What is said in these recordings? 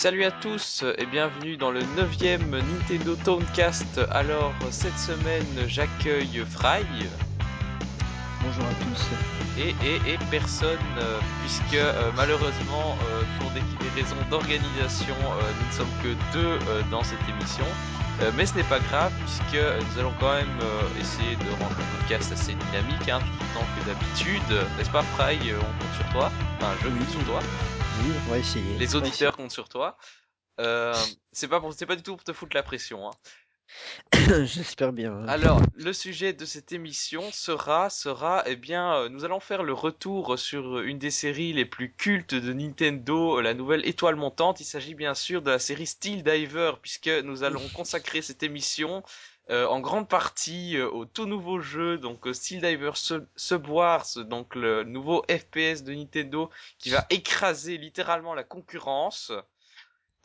Salut à tous et bienvenue dans le 9ème Nintendo Towncast. Alors cette semaine j'accueille Fry Bonjour à tous. et, et, et personne euh, puisque euh, malheureusement euh, pour des, des raisons d'organisation nous ne sommes que deux dans cette émission. Mais ce n'est pas grave puisque nous allons quand même essayer de rendre le podcast assez dynamique hein, tout autant que d'habitude. N'est-ce pas Fry? On compte sur toi. Enfin je compte sur toi. Oui, on va essayer. Les auditeurs comptent sur toi. Euh, c'est pas pour, c'est pas du tout pour te foutre la pression. Hein. J'espère bien. Alors, le sujet de cette émission sera, sera, eh bien, euh, nous allons faire le retour sur une des séries les plus cultes de Nintendo, euh, la nouvelle étoile montante. Il s'agit bien sûr de la série Steel Diver, puisque nous allons consacrer cette émission euh, en grande partie euh, au tout nouveau jeu, donc euh, Steel Diver Sub- Subwars, donc le nouveau FPS de Nintendo qui va écraser littéralement la concurrence.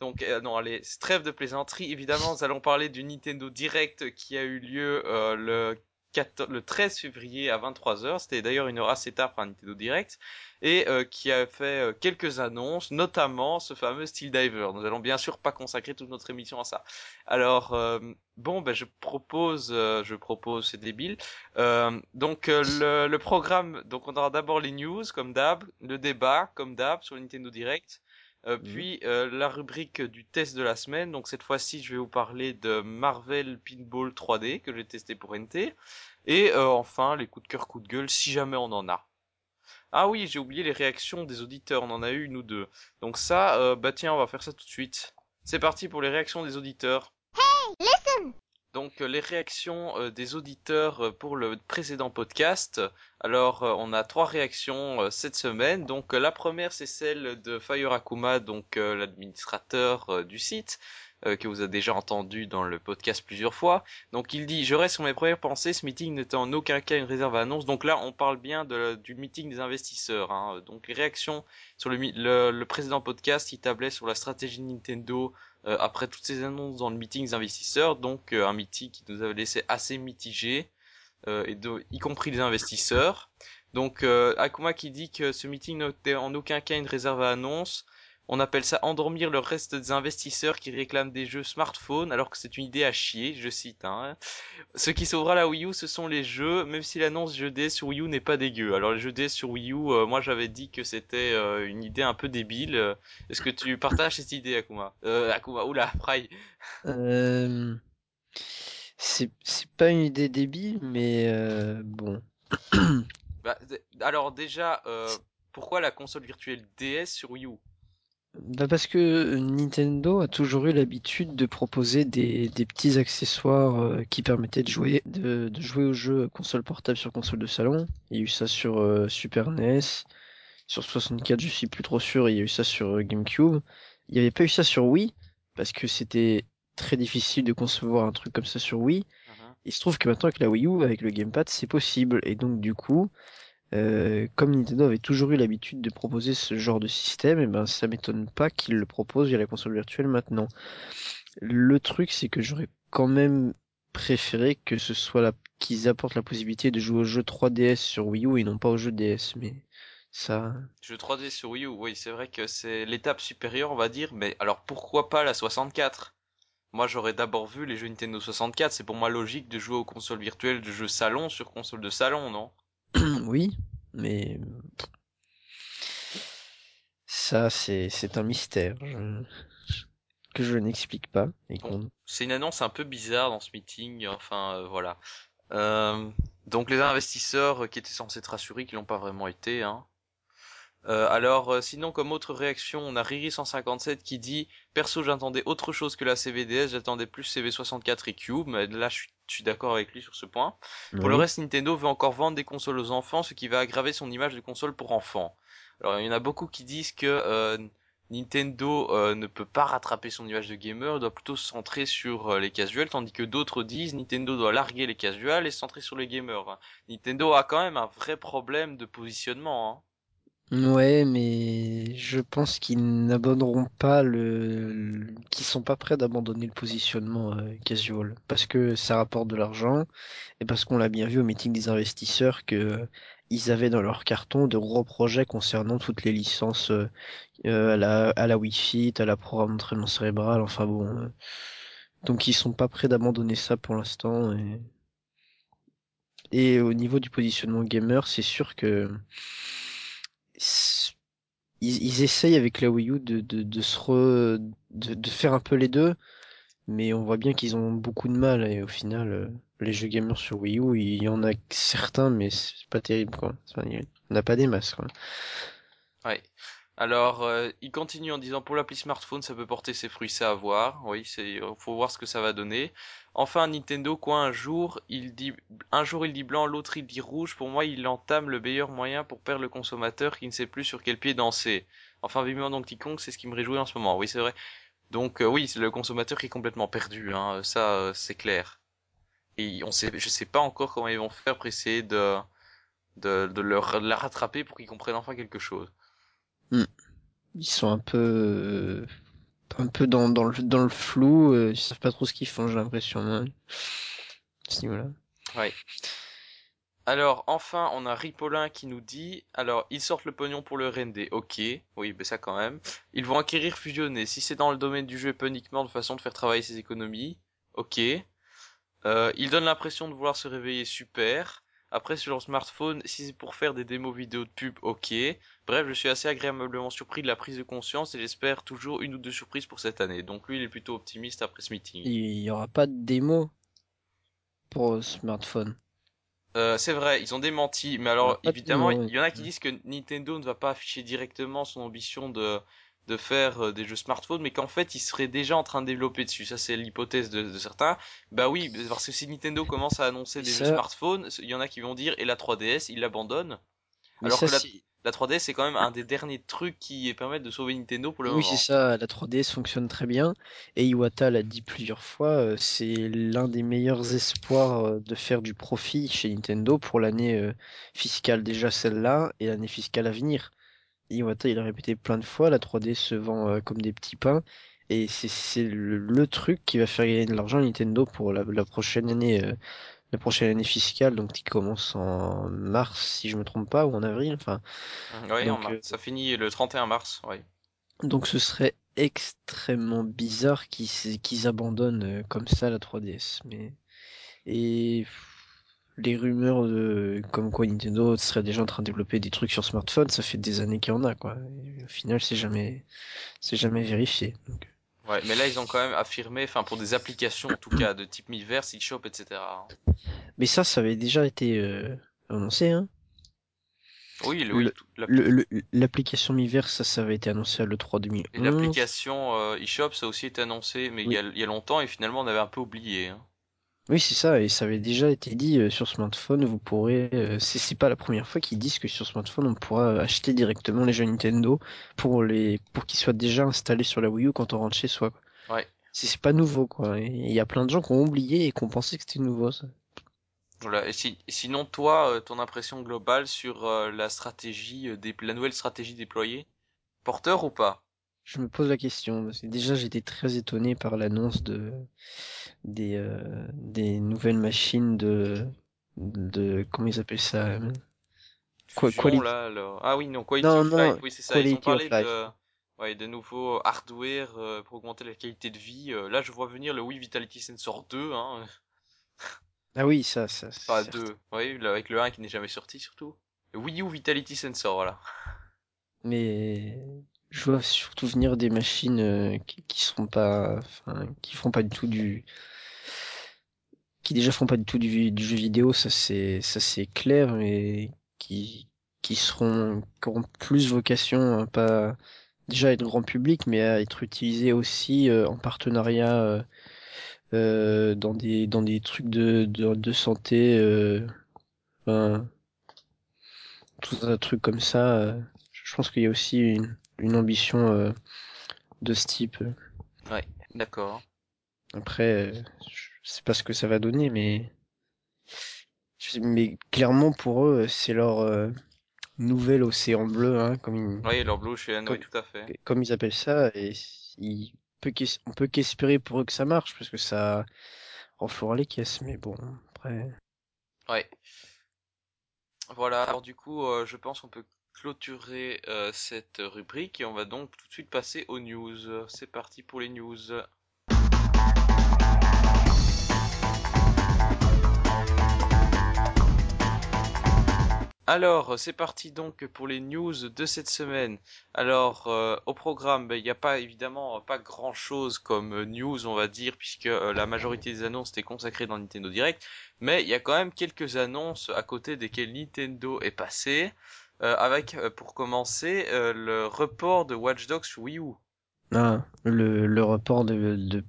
Donc non, allez, trêve de plaisanterie. Évidemment, nous allons parler du Nintendo Direct qui a eu lieu le 14 le 13 février à 23h. C'était d'ailleurs une heure assez tard pour un Nintendo Direct et euh, qui a fait euh, quelques annonces, notamment ce fameux Steel Diver. Nous allons bien sûr pas consacrer toute notre émission à ça. Alors euh, bon, ben je propose, je propose, c'est débile. Donc le, le programme, donc on aura d'abord les news comme d'hab, le débat comme d'hab sur Nintendo Direct. Euh, Mhm. puis euh, la rubrique du test de la semaine. Donc cette fois-ci, je vais vous parler de Marvel Pinball 3D que j'ai testé pour NT. Et euh, enfin, les coups de cœur, coups de gueule, si jamais on en a. Ah oui, j'ai oublié les réactions des auditeurs. On en a eu une ou deux. Donc ça, euh, bah tiens, on va faire ça tout de suite. C'est parti pour les réactions des auditeurs. Donc euh, les réactions euh, des auditeurs euh, pour le précédent podcast. Alors on a trois réactions cette semaine. Donc la première c'est celle de Fire Akuma, donc l'administrateur du site euh, que vous avez déjà entendu dans le podcast plusieurs fois. Donc il dit je reste sur mes premières pensées. Ce meeting n'était en aucun cas une réserve à annonce. Donc là on parle bien du meeting des investisseurs. hein. Donc les réactions sur le, le, le précédent podcast qui tablait sur la stratégie Nintendo euh, après toutes ces annonces dans le meeting des investisseurs, donc euh, un meeting qui nous avait laissé assez mitigé, euh, et y compris les investisseurs. Donc euh, Akuma qui dit que ce meeting n'était en aucun cas une réserve à annonce. On appelle ça endormir le reste des investisseurs qui réclament des jeux smartphones alors que c'est une idée à chier, je cite. Hein. Ce qui sauvera la Wii U, ce sont les jeux, même si l'annonce jeu DS sur Wii U n'est pas dégueu. Alors les jeux DS sur Wii U, euh, moi j'avais dit que c'était euh, une idée un peu débile. Est-ce que tu partages cette idée, Akuma? Euh, Akuma, oula, Fry. Euh, c'est c'est pas une idée débile, mais euh, bon. Bah, alors déjà, euh, pourquoi la console virtuelle DS sur Wii U? Bah parce que Nintendo a toujours eu l'habitude de proposer des, des petits accessoires euh, qui permettaient de jouer de, de jouer aux jeux console portable sur console de salon. Il y a eu ça sur euh, Super NES, sur 64, je suis plus trop sûr. Il y a eu ça sur euh, GameCube. Il n'y avait pas eu ça sur Wii parce que c'était très difficile de concevoir un truc comme ça sur Wii. Mhm. Il se trouve que maintenant avec la Wii U, avec le gamepad, c'est possible. Et donc du coup, euh, comme Nintendo avait toujours eu l'habitude de proposer ce genre de système, et ben ça m'étonne pas qu'ils le proposent via la console virtuelle maintenant. Le truc, c'est que j'aurais quand même préféré que ce soit la... qu'ils apportent la possibilité de jouer au jeu 3DS sur Wii U et non pas au jeu DS. Mais ça, Jeu 3D sur Wii U, oui, c'est vrai que c'est l'étape supérieure, on va dire, mais alors pourquoi pas la 64 Moi j'aurais d'abord vu les jeux Nintendo 64, c'est pour moi logique de jouer aux consoles virtuelles de jeux salon sur console de salon, non? oui, mais ça c'est c'est un mystère je- que je n'explique pas et qu'on C'est une annonce un peu bizarre dans ce meeting, enfin euh, voilà. Euh, donc les investisseurs euh, qui étaient censés être rassurés, qui l'ont pas vraiment été. Hein. Euh, alors euh, sinon comme autre réaction, on a Riri157 qui dit perso j'attendais autre chose que la CVDS, j'attendais plus CV64 et Cube, mais là je suis, d'accord avec lui sur ce point. Pour le reste, Nintendo veut encore vendre des consoles aux enfants, ce qui va aggraver son image de console pour enfants. Alors, il y en a beaucoup qui disent que euh, Nintendo euh, ne peut pas rattraper son image de gamer, doit plutôt se centrer sur euh, les casuals, tandis que d'autres disent Nintendo doit larguer les casuals et se centrer sur les gamers. Nintendo a quand même un vrai problème de positionnement. Hein. Ouais, mais je pense qu'ils n'abandonneront pas le, qu'ils sont pas prêts d'abandonner le positionnement euh, casual parce que ça rapporte de l'argent et parce qu'on l'a bien vu au meeting des investisseurs que ils avaient dans leur carton de gros projets concernant toutes les licences euh, euh, à la à la Wii Fit, à la programme d'entraînement cérébral, enfin bon. euh. donc ils sont pas prêts d'abandonner ça pour l'instant. Et... au niveau du positionnement gamer, c'est sûr que ils, ils essayent avec la Wii U de, se faire un peu les deux, mais on voit bien qu'ils ont beaucoup de mal et au final, euh, les jeux gamers sur Wii U, il y en a certains, mais c'est pas terrible quoi. Enfin, il pas des masses quoi. Ouais. Alors, euh, il continue en disant pour l'appli smartphone, ça peut porter ses fruits, c'est à voir. Oui, c'est, faut voir ce que ça va donner. Enfin, Nintendo, quoi, un jour, il dit, un jour il dit blanc, l'autre il dit rouge. Pour moi, il entame le meilleur moyen pour perdre le consommateur qui ne sait plus sur quel pied danser. Enfin, vivement Donkey Kong, c'est ce qui me réjouit en ce moment. Oui, c'est vrai. Donc, euh, oui, c'est le consommateur qui est complètement perdu, hein. Ça, euh, c'est clair. Et on sait, je sais pas encore comment ils vont faire pour essayer de, de, de leur, de la rattraper pour qu'ils comprennent enfin quelque chose. Ils sont un peu euh, un peu dans, dans le dans le flou, euh, ils savent pas trop ce qu'ils font, j'ai l'impression. hein, ce niveau-là. Ouais. Alors, enfin, on a Ripolin qui nous dit, alors, ils sortent le pognon pour le RND, ok, oui, mais ça quand même. Ils vont acquérir fusionner, si c'est dans le domaine du jeu et pas uniquement de façon de faire travailler ses économies, ok. Euh, ils donnent l'impression de vouloir se réveiller, super. Après, sur leur smartphone, si c'est pour faire des démos vidéo de pub, ok. Bref, je suis assez agréablement surpris de la prise de conscience et j'espère toujours une ou deux surprises pour cette année. Donc lui, il est plutôt optimiste après ce meeting. Il y aura pas de démo pour smartphone. Euh, c'est vrai, ils ont démenti, mais alors de évidemment, il y en a qui disent que Nintendo ne va pas afficher directement son ambition de de faire euh, des jeux smartphones, mais qu'en fait, ils seraient déjà en train de développer dessus. Ça, c'est l'hypothèse de, de certains. Bah oui, parce que si Nintendo commence à annoncer des jeux ça, smartphones, il y en a qui vont dire et la 3DS, ils l'abandonnent. Alors ça que la la 3DS, c'est quand même un des derniers trucs qui permettent de sauver Nintendo pour le oui c'est moment. ça, la 3DS fonctionne très bien et Iwata l'a dit plusieurs fois, euh, c'est l'un des meilleurs espoirs euh, de faire du profit chez Nintendo pour l'année euh, fiscale déjà celle-là et l'année fiscale à venir. Iwata, il a répété plein de fois, la 3D se vend comme des petits pains, et c'est c'est le, le truc qui va faire gagner de l'argent à Nintendo pour la, la prochaine année, la prochaine année fiscale, donc qui commence en mars, si je me trompe pas, ou en avril, enfin, Mhm, Oui, en mars. euh, Ça finit le 31 mars, oui. donc ce serait extrêmement bizarre qu'ils abandonnent euh, comme ça la 3DS, mais et les rumeurs de comme quoi Nintendo serait déjà en train de développer des trucs sur smartphone, ça fait des années qu'il y en a, quoi. Et au final, c'est jamais C'est jamais vérifié. Donc. Ouais, mais là, ils ont quand même affirmé, enfin, pour des applications, en tout cas, de type Miiverse, eShop, etc. Mais ça, ça avait déjà été euh, annoncé. Hein. Oui, le- oui, l'application Miiverse, ça, ça avait été annoncé à l'E3 et 2011. l'application euh, eShop, ça a aussi été annoncé, mais il y Oui, a, il y a longtemps, et finalement, on avait un peu oublié. hein. Oui, c'est ça. Et ça avait déjà été dit euh, sur smartphone. Vous pourrez. euh, c'est c'est pas la première fois qu'ils disent que sur smartphone, on pourra acheter directement les jeux Nintendo pour les pour qu'ils soient déjà installés sur la Wii U quand on rentre chez soi. quoi. Ouais, C'est c'est pas nouveau, quoi. Et il y a plein de gens qui ont oublié et qui ont pensé que c'était nouveau, ça. voilà. Et, si- et sinon, toi, euh, ton impression globale sur euh, la stratégie, euh, dé- la nouvelle stratégie déployée, porteur ou pas? Je me pose la question, parce que déjà j'étais très étonné par l'annonce de des euh, des nouvelles machines de de comment ils appellent ça euh, Qua- Fusion, Quality là, le- ah oui, non, Quality non of Life, non oui, c'est ça. Ils ont parlé de, ouais, de nouveaux hardware euh, pour augmenter la qualité de vie. Euh, là, je vois venir le Wii Vitality Sensor 2, hein. Ah oui ça ça Enfin, c'est certain. 2. Oui, avec le 1 qui n'est jamais sorti, surtout. Le Wii U Vitality Sensor, voilà. Mais je vois surtout venir des machines euh, qui, qui seront pas enfin qui font pas du tout du qui déjà font pas du tout du, jeu vidéo, ça c'est ça c'est clair, mais qui qui seront qui auront plus vocation à pas déjà être grand public, mais à être utilisé aussi euh, en partenariat euh, euh, dans des dans des trucs de de, santé, enfin, tout un truc comme ça. je pense qu'il y a aussi une une ambition euh, de ce type. Ouais, d'accord. Après, euh, je sais pas ce que ça va donner, mais mais clairement pour eux, c'est leur euh, nouvel océan bleu, hein, comme ils, Oui, leur Blue Ocean, oui, comme, tout à fait. comme ils appellent ça, et on peut qu'espérer pour eux que ça marche, parce que ça renflouera les caisses, mais bon, après... Ouais. Voilà, alors du coup, euh, je pense qu'on peut clôturer euh, cette rubrique et on va donc tout de suite passer aux news. C'est parti pour les news. Alors, c'est parti donc pour les news de cette semaine. Alors, euh, au programme, ben, il n'y a pas évidemment pas grand-chose comme euh, news, on va dire, puisque la majorité des annonces étaient consacrées dans Nintendo Direct. Mais il y a quand même quelques annonces à côté desquelles Nintendo est passé, avec, pour commencer, le report de Watch Dogs Wii U. Ah, le, le report de, de...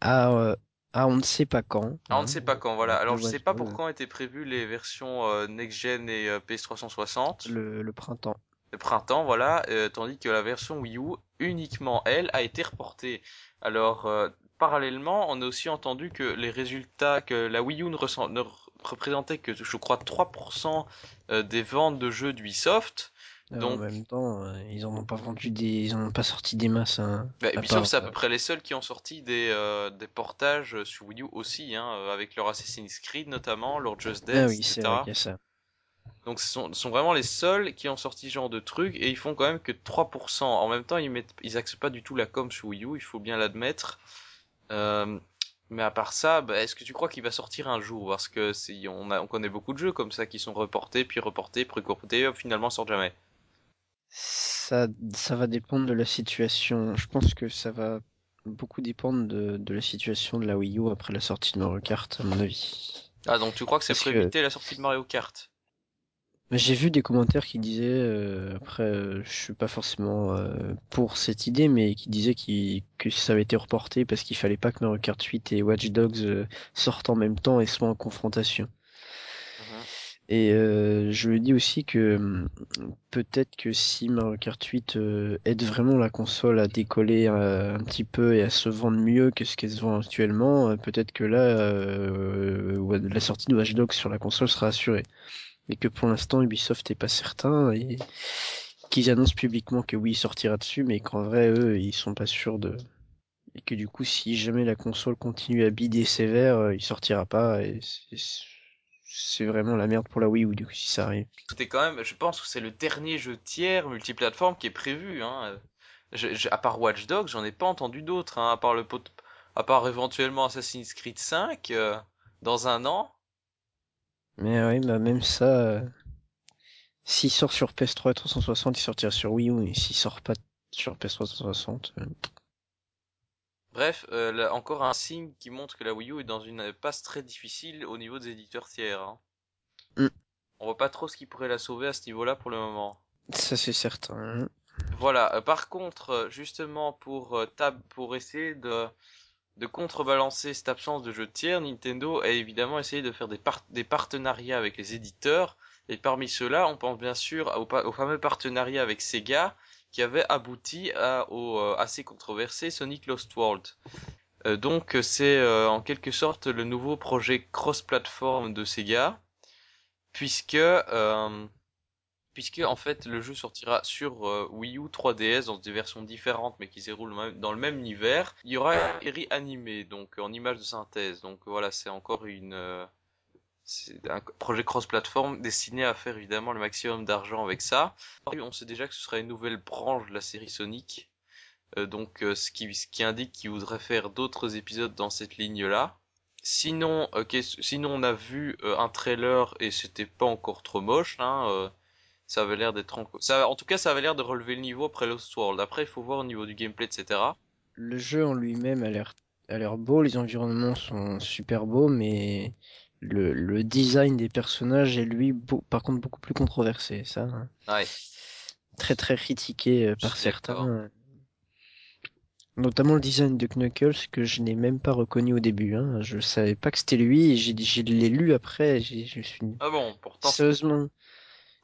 Ah, ah, on ne sait pas quand. Ah, on ne sait pas quand, voilà. Alors, je Ouais, sais pas pour quand étaient prévues les versions euh, next-gen et euh, PS360. Le, le printemps. Le printemps, voilà. euh, tandis que la version Wii U, uniquement elle, a été reportée. Alors, euh, parallèlement, on a aussi entendu que les résultats, que la Wii U ne, ressent- ne représentait que, je crois, 3% euh, des ventes de jeux d'Ubisoft. Donc- En même temps, euh, ils en ont pas vendu des, ils en ont pas sorti des masses. Hein, Bah, Ubisoft, c'est à peu près les seuls qui ont sorti des, euh, des portages sur Wii U aussi, hein, avec leur Assassin's Creed notamment, leur Just Dance, Ah oui, c'est etc. vrai ça. Donc ce sont, sont vraiment les seuls qui ont sorti ce genre de truc et ils font quand même que 3%. En même temps, ils mettent, ils pas du tout la com sur Wii U, il faut bien l'admettre. Euh, mais à part ça, bah, est-ce que tu crois qu'il va sortir un jour? Parce que si on a, on connaît beaucoup de jeux comme ça qui sont reportés, puis reportés, puis reportés, finalement sortent jamais. Ça, ça va dépendre de la situation. Je pense que ça va beaucoup dépendre de, de la situation de la Wii U après la sortie de Mario Kart, à mon avis. Ah donc tu crois que c'est pour que- éviter la sortie de Mario Kart? Mais J'ai vu des commentaires qui disaient, euh, après, euh, je suis pas forcément euh, pour cette idée, mais qui disaient qu'il- que ça avait été reporté parce qu'il fallait pas que Mario Kart 8 et Watch Dogs euh, sortent en même temps et soient en confrontation. Mhm. Et euh, je me dis aussi que hum, peut-être que si Mario Kart 8 euh, aide vraiment la console à décoller euh, un petit peu et à se vendre mieux que ce qu'elle se vend actuellement, euh, peut-être que là, euh, la sortie de Watch Dogs sur la console sera assurée. Et que pour l'instant, Ubisoft est pas certain et qu'ils annoncent publiquement que oui, il sortira dessus, mais qu'en vrai, eux, ils sont pas sûrs de... Et que du coup, si jamais la console continue à bider sévère, euh, il sortira pas et c'est- vraiment la merde pour la Wii U, du coup, si ça arrive. C'était quand même, je pense que c'est le dernier jeu tiers multiplateforme qui est prévu. Hein. À part Watch Dogs, j'en ai pas entendu d'autres. Hein, à part le pot, à part éventuellement Assassin's Creed 5 euh, dans un an. Mais oui, bah même ça, euh, s'il sort sur PS3 et 360, il sortira sur Wii U, et s'il sort pas sur PS3 360, euh, Bref, euh, là, encore un signe qui montre que la Wii U est dans une passe très difficile au niveau des éditeurs tiers. Hein. Mm. On voit pas trop ce qui pourrait la sauver à ce niveau-là pour le moment. ça c'est certain. Voilà. par contre, justement pour tab, pour essayer de de contrebalancer cette absence de jeux tiers, Nintendo a évidemment essayé de faire des, par- des partenariats avec les éditeurs. Et parmi ceux-là, on pense bien sûr au, fameux partenariat avec Sega qui avait abouti à, au euh, assez controversé Sonic Lost World. Euh, donc c'est euh, en quelque sorte le nouveau projet cross-platform de Sega, puisque puisque en fait le jeu sortira sur euh, Wii U 3DS dans des versions différentes mais qui se déroulent dans le même univers. Il y aura une série animée donc en image de synthèse. Donc voilà, c'est encore une euh, un projet cross-platform destiné à faire évidemment le maximum d'argent avec ça. On sait déjà que ce sera une nouvelle branche de la série Sonic. Euh, donc ce qui indique qu'il voudrait faire d'autres épisodes dans cette ligne-là. Sinon, sinon on a vu un trailer et c'était pas encore trop moche. Hein, ça avait l'air d'être en... Ça, en tout cas, ça avait l'air de relever le niveau après Lost World. Après, il faut voir au niveau du gameplay, etc. Le jeu en lui-même a l'air a l'air beau, les environnements sont super beaux, mais le, le design des personnages est lui beau- par contre beaucoup plus controversé, ça. hein. Ouais. Très très critiqué euh, Je par certains. Notamment le design de Knuckles que je n'ai même pas reconnu au début. Hein. Je savais pas que c'était lui et j'ai je l'ai lu après. et j'ai- Je me suis dit, Ah bon, pourtant, sérieusement.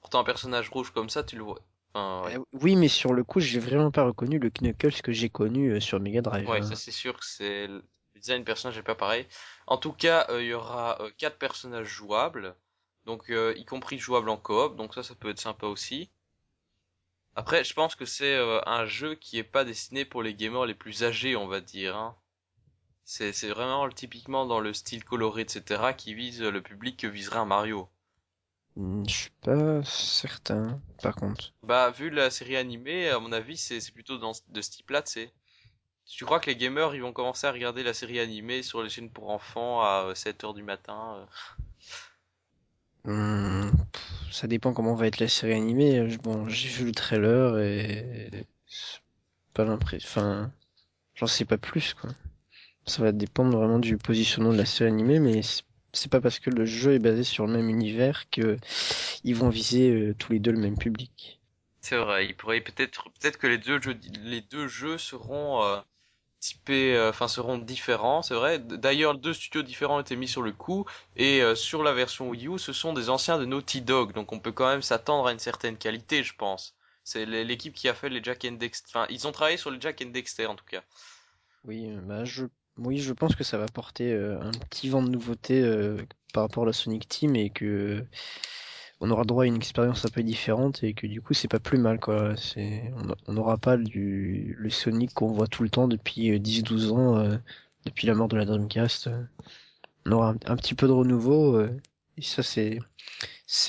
Pourtant un personnage rouge comme ça, tu le vois. Enfin, ouais. Euh, oui, mais sur le coup, j'ai vraiment pas reconnu le Knuckles que j'ai connu euh, sur Mega Drive. Ouais, hein. ça c'est sûr que c'est le design du personnage est pas pareil. En tout cas, euh, il y aura quatre personnages jouables, donc y compris jouables en coop, donc ça, ça peut être sympa aussi. Après, je pense que c'est un jeu qui est pas destiné pour les gamers les plus âgés, on va dire. Hein. C'est c'est vraiment typiquement dans le style coloré, etc., qui vise le public que viserait un Mario. Hmm, Je suis pas certain, par contre. Bah, vu la série animée, à mon avis, c'est c'est plutôt dans, de ce type-là, tu sais. Tu crois que les gamers, ils vont commencer à regarder la série animée sur les chaînes pour enfants à 7 heures du matin euh Hmm, ça dépend comment va être la série animée. Euh, Bon, j'ai vu le trailer et pas l'impression. Enfin, j'en sais pas plus quoi. Ça va dépendre vraiment du positionnement de la série animée, mais c'est pas parce que le jeu est basé sur le même univers que ils vont viser euh, tous les deux le même public. C'est vrai, il pourrait peut-être peut-être que les deux jeux les deux jeux seront euh, typés euh, enfin seront différents, c'est vrai. D'ailleurs, deux studios différents ont été mis sur le coup et sur la version Wii U, ce sont des anciens de Naughty Dog, donc on peut quand même s'attendre à une certaine qualité, je pense. C'est l'é- l'équipe qui a fait les Jack and Dexter. Enfin, ils ont travaillé sur les Jack and Dexter en tout cas. Oui, bah je, oui, je pense que ça va porter euh, un petit vent de nouveauté euh, par rapport à la Sonic Team et que on aura droit à une expérience un peu différente et que du coup c'est pas plus mal quoi. On n'aura pas du le Sonic qu'on voit tout le temps depuis euh, 10-12 ans, euh, depuis la mort de la Dreamcast. euh. On aura un, un petit peu de renouveau euh, et ça c'est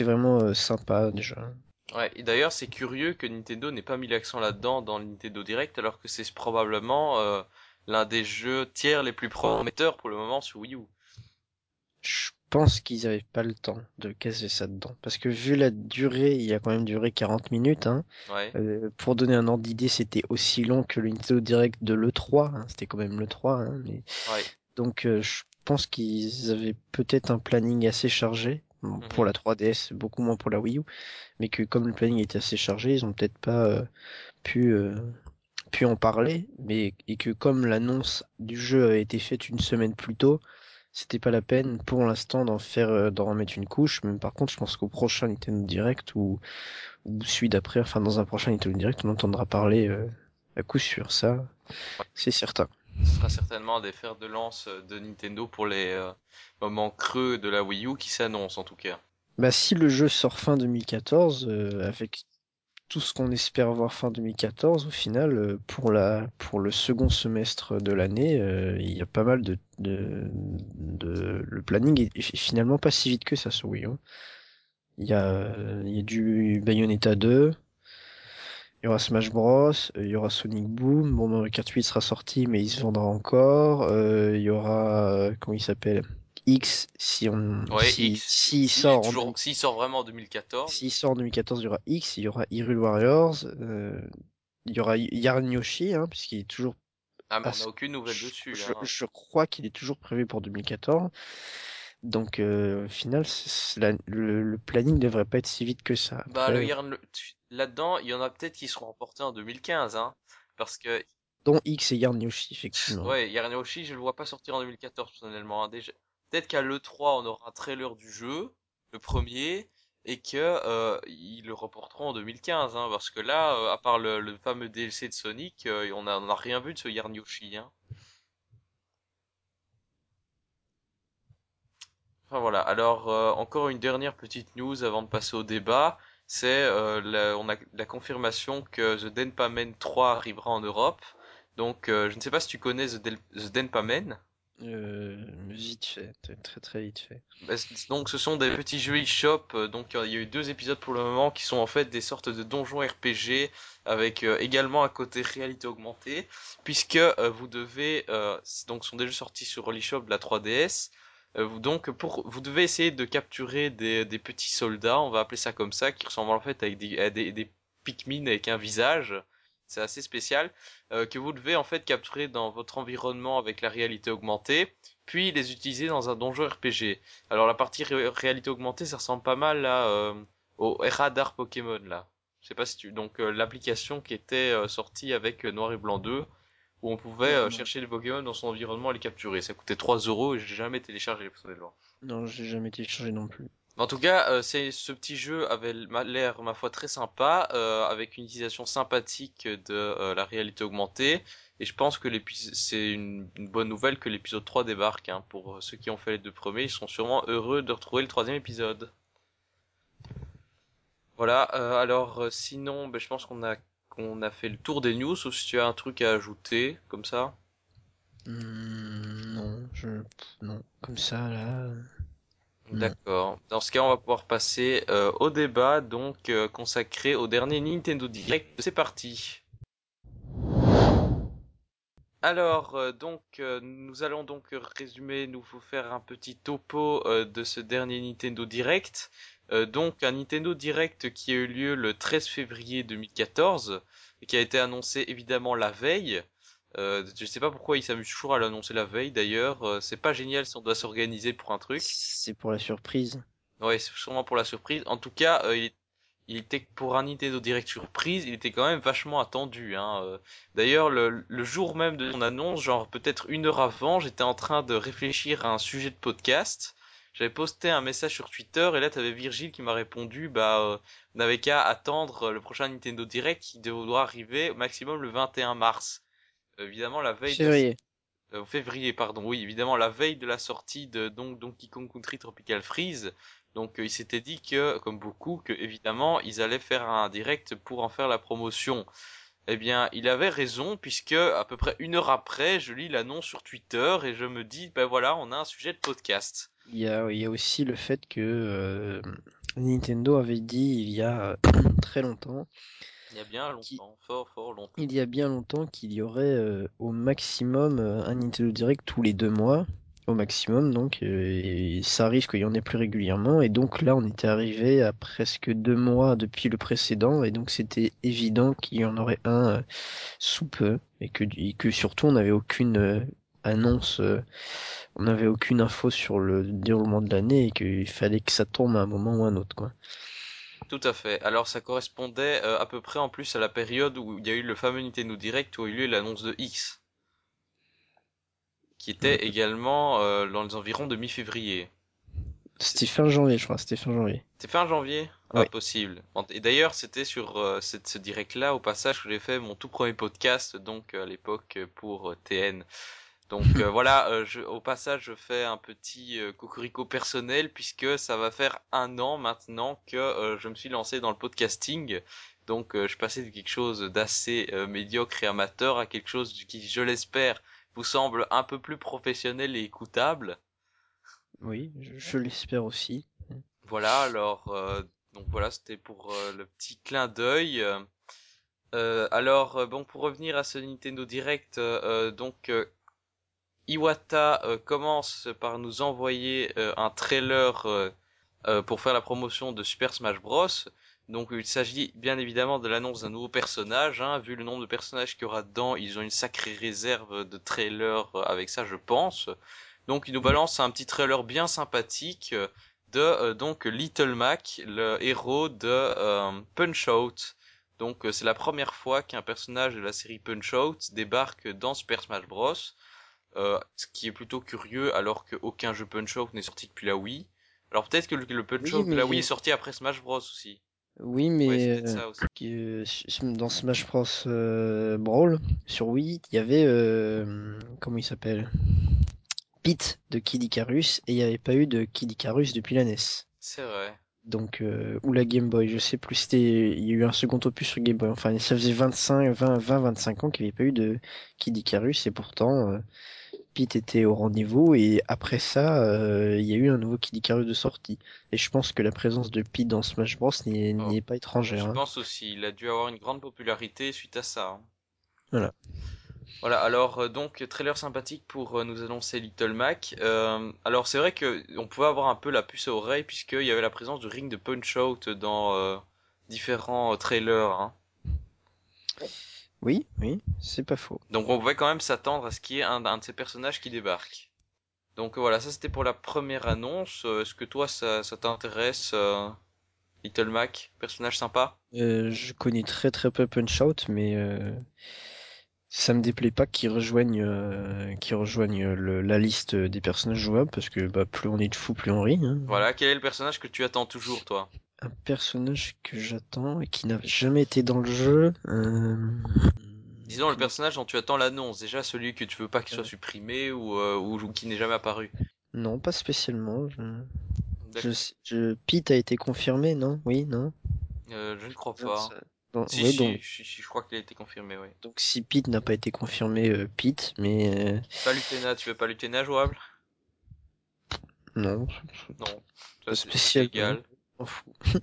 vraiment euh, sympa déjà. Ouais, et d'ailleurs, c'est curieux que Nintendo n'ait pas mis l'accent là-dedans dans le Nintendo Direct, alors que c'est probablement euh, l'un des jeux tiers les plus prometteurs pour le moment sur Wii U. Je pense qu'ils avaient pas le temps de caser ça dedans parce que vu la durée, il a quand même duré 40 minutes hein. Ouais, Euh, pour donner un ordre d'idée, c'était aussi long que le Nintendo Direct de l'E3, hein, c'était quand même l'E3, hein, mais... ouais. donc euh, je pense qu'ils avaient peut-être un planning assez chargé, bon, pour mhm. la 3DS, beaucoup moins pour la Wii U, mais que comme le planning était assez chargé, ils ont peut-être pas euh, pu, euh, pu en parler, mais et que comme l'annonce du jeu avait été faite une semaine plus tôt, c'était pas la peine pour l'instant d'en faire, euh, d'en remettre une couche, mais par contre je pense qu'au prochain Nintendo Direct ou ou celui d'après, enfin dans un prochain Nintendo Direct, on entendra parler euh, à coup sûr, ça, c'est certain. Ce sera certainement des fers de lance euh, de Nintendo pour les euh, moments creux de la Wii U qui s'annoncent en tout cas. Bah si le jeu sort fin 2014, euh, avec tout ce qu'on espère voir fin 2014, au final, euh, pour la pour le second semestre de l'année, euh, il y a pas mal de, de, de le planning est, finalement pas si vite que ça sur Wii. Il y a il y a du Bayonetta 2, Il y aura Smash Bros, euh, il y aura Sonic Boom, bon Mario Kart 8 sera sorti mais il se vendra encore, il y aura comment il s'appelle? X si on Ouais, si X, sort en toujours, s'il sort vraiment en 2014. s'il sort en 2014 il y aura X, il y aura Hyrule Warriors, euh, il y aura Yarn Yoshi hein, puisqu'il est toujours Ah mais on n'a aucune nouvelle je, dessus, je, hein. je crois qu'il est toujours prévu pour 2014 donc euh, au final la- le, le planning devrait pas être si vite que ça Bah le après Yarn, là-dedans, il y en a peut-être qui seront reportés en 2015, hein. Parce que dont X et Yarn Yoshi effectivement Ouais, Yarn Yoshi, je le vois pas sortir en 2014 personnellement. hein. Déjà, peut-être qu'à l'E3, on aura un trailer du jeu, le premier, et que euh, ils le reporteront en 2015, hein, parce que là, euh, à part le, fameux DLC de Sonic, euh, on a, on a rien vu de ce Yarn Yoshi. Hein. Enfin voilà. Alors encore une dernière petite news avant de passer au débat, c'est la, on a la confirmation que The Denpamen 3 arrivera en Europe. Donc je ne sais pas si tu connais The, The Denpamen. Euh, vite fait, très très vite fait. Bah, Donc ce sont des petits jeux eShop, euh, donc il y a eu deux épisodes pour le moment qui sont en fait des sortes de donjons RPG avec euh, également un côté réalité augmentée puisque euh, vous devez euh, donc ce sont des jeux sortis sur l'eShop de la 3DS. euh, vous donc pour vous devez essayer de capturer des, des petits soldats, on va appeler ça comme ça, qui ressemblent en fait avec des, à des, des Pikmin avec un visage. C'est assez spécial euh, que vous devez en fait capturer dans votre environnement avec la réalité augmentée puis les utiliser dans un donjon RPG. Alors la partie ré- réalité augmentée, ça ressemble pas mal là euh, au radar Pokémon là. Je sais pas si tu donc euh, l'application qui était euh, sortie avec Noir et Blanc 2 où on pouvait Non, non, chercher les Pokémon dans son environnement et les capturer. Ça coûtait 3 euros et j'ai jamais téléchargé personnellement. non, j'ai jamais téléchargé non plus. En tout cas, euh, c'est ce petit jeu avait l'air ma foi très sympa, euh, avec une utilisation sympathique de euh, la réalité augmentée. Et je pense que c'est une, une bonne nouvelle que l'épisode 3 débarque. Hein, pour ceux qui ont fait les deux premiers, ils sont sûrement heureux de retrouver le troisième épisode. Voilà. euh, alors euh, sinon, ben, je pense qu'on a qu'on a fait le tour des news. Sauf si tu as un truc à ajouter, comme ça. Hmm, non, je, non, comme ça là. D'accord. Dans ce cas, on va pouvoir passer euh, au débat donc euh, consacré au dernier Nintendo Direct. C'est parti. Alors, euh, donc, euh, nous allons donc résumer, nous vous faire un petit topo euh, de ce dernier Nintendo Direct. Euh, donc, un Nintendo Direct qui a eu lieu le 13 février 2014 et qui a été annoncé évidemment la veille. Euh, je sais pas pourquoi ils s'amusent toujours à l'annoncer la veille d'ailleurs. Euh, c'est pas génial si on doit s'organiser pour un truc. C'est pour la surprise. Ouais, c'est sûrement pour la surprise. En tout cas, euh, il, il était pour un Nintendo Direct surprise, il était quand même vachement attendu. Hein. euh. D'ailleurs, le, le jour même de son annonce, genre peut-être une heure avant, j'étais en train de réfléchir à un sujet de podcast. J'avais posté un message sur Twitter et là t'avais Virgile qui m'a répondu, bah euh, on n'avait qu'à attendre le prochain Nintendo Direct qui doit arriver au maximum le 21 mars. Évidemment la veille de euh, février, pardon, oui, évidemment, la veille de la sortie de donc Donkey Kong Country Tropical Freeze. Donc, euh, il s'était dit que, comme beaucoup, que évidemment, ils allaient faire un direct pour en faire la promotion. Eh bien, il avait raison, puisque à peu près une heure après, je lis l'annonce sur Twitter et je me dis, ben voilà, on a un sujet de podcast. Il y a, il y a aussi le fait que euh, Nintendo avait dit il y a très longtemps, Il y a bien longtemps, fort, fort longtemps. il y a bien longtemps qu'il y aurait euh, au maximum euh, un Nintendo Direct tous les deux mois, au maximum donc, euh, et ça arrive qu'il y en ait plus régulièrement, et donc là on était arrivé à presque deux mois depuis le précédent, et donc c'était évident qu'il y en aurait un euh, sous peu, et que, et que surtout on n'avait aucune euh, annonce, on n'avait aucune info sur le déroulement de l'année, et qu'il fallait que ça tombe à un moment ou un autre quoi. Tout à fait. Alors, ça correspondait euh, à peu près en plus à la période où il y a eu le fameux Nintendo Direct où a eu lieu l'annonce de X. Qui était également euh, dans les environs de mi-février. C'était fin janvier je crois, c'était fin janvier. C'était fin janvier? Ah, possible. Et d'ailleurs, c'était sur euh, cette- ce direct-là, au passage, que j'ai fait mon tout premier podcast, donc à l'époque pour TN. Donc euh, voilà, euh, je, au passage, je fais un petit euh, cocorico personnel, puisque ça va faire un an maintenant que euh, je me suis lancé dans le podcasting. Donc euh, je passais de quelque chose d'assez euh, médiocre et amateur à quelque chose qui, je l'espère, vous semble un peu plus professionnel et écoutable. Oui, je, je l'espère aussi. Voilà, alors euh, donc voilà, c'était pour euh, le petit clin d'œil. Euh, alors euh, bon, pour revenir à ce Nintendo Direct, euh, donc euh, Iwata euh, commence par nous envoyer euh, un trailer euh, pour faire la promotion de Super Smash Bros. Donc il s'agit bien évidemment de l'annonce d'un nouveau personnage. Hein. Vu le nombre de personnages qu'il y aura dedans, ils ont une sacrée réserve de trailers avec ça, je pense. Donc il nous balance un petit trailer bien sympathique de donc Little Mac, le héros de Punch Out. Donc c'est la première fois qu'un personnage de la série Punch Out débarque dans Super Smash Bros. Euh, ce qui est plutôt curieux alors qu'aucun jeu Punch Out n'est sorti depuis la Wii. Alors peut-être que le, le Punch Oui, de la Wii est sorti après Smash Bros aussi. Oui, mais euh, ça aussi. que- s- dans Smash Bros euh, Brawl sur Wii, il y avait euh, comment il s'appelle? Pete de Kid Icarus et il n'y avait pas eu de Kid Icarus depuis la NES. C'est vrai. Donc euh, ou la Game Boy, je sais plus, c'était il y a eu un second opus sur Game Boy. Enfin, ça faisait 25 20 20 25 ans qu'il n'y avait pas eu de Kid Icarus et pourtant euh, Pete était au rendez-vous et après ça, euh, il y a eu un nouveau Kid Icarus de sortie. Et je pense que la présence de Pete dans Smash Bros n'y est, est pas étrangère. Je hein. pense aussi, il a dû avoir une grande popularité suite à ça. hein. Voilà. Voilà, alors euh, donc trailer sympathique pour euh, nous annoncer Little Mac. Euh, alors c'est vrai que on pouvait avoir un peu la puce à oreille puisqu'il y avait la présence du ring de Punch Out dans euh, différents euh, trailers. hein. Oui, oui, c'est pas faux. Donc on pouvait quand même s'attendre à ce qu'il y ait un, un de ces personnages qui débarque. Donc voilà, ça c'était pour la première annonce. Euh, Est-ce que toi ça, ça t'intéresse euh, Little Mac, personnage sympa? Euh, je connais très très peu Punch Out, mais euh, ça me déplaît pas qu'ils rejoignent, euh, qu'ils rejoignent le- la liste des personnages jouables, parce que bah, plus on est de fous, plus on rit. hein. Voilà, quel est le personnage que tu attends toujours toi? Un personnage que j'attends et qui n'a jamais été dans le jeu. euh, Disons le personnage dont tu attends l'annonce, déjà celui que tu veux pas qu'il soit supprimé ou, euh, ou, ou qui n'est jamais apparu. Non, pas spécialement. Je... Je, D'accord. sais- je... Pete a été confirmé, non? Oui, non? Euh, je ne crois pas. Ça- Bon, Si, ouais, si, donc, si, si, je crois qu'il a été confirmé, oui. donc si Pete n'a pas été confirmé, euh, Pete, mais euh, Pas Lutena, tu veux pas Lutena jouable? Non, Non, ça, Pas c'est spécial, égal. M'en fous.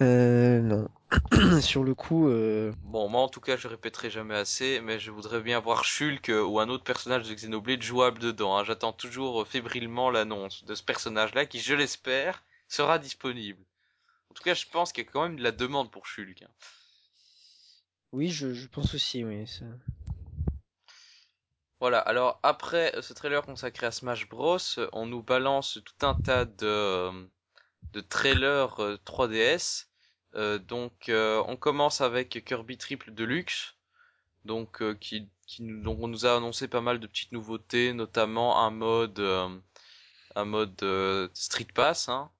Euh, non. Sur le coup, euh, Bon, moi en tout cas, je répéterai jamais assez, mais je voudrais bien voir Shulk euh, ou un autre personnage de Xenoblade jouable dedans. hein. J'attends toujours euh, fébrilement l'annonce de ce personnage-là qui, je l'espère, sera disponible. En tout cas, je pense qu'il y a quand même de la demande pour Shulk. hein. oui, je, je pense aussi, oui. Ça... Voilà, alors après euh, ce trailer consacré à Smash Bros, on nous balance tout un tas de, de trailers euh, 3DS. Euh, donc euh, on commence avec Kirby Triple Deluxe, donc euh, qui, qui nous, donc on nous a annoncé pas mal de petites nouveautés, notamment un mode euh, un mode euh, Street Pass, hein.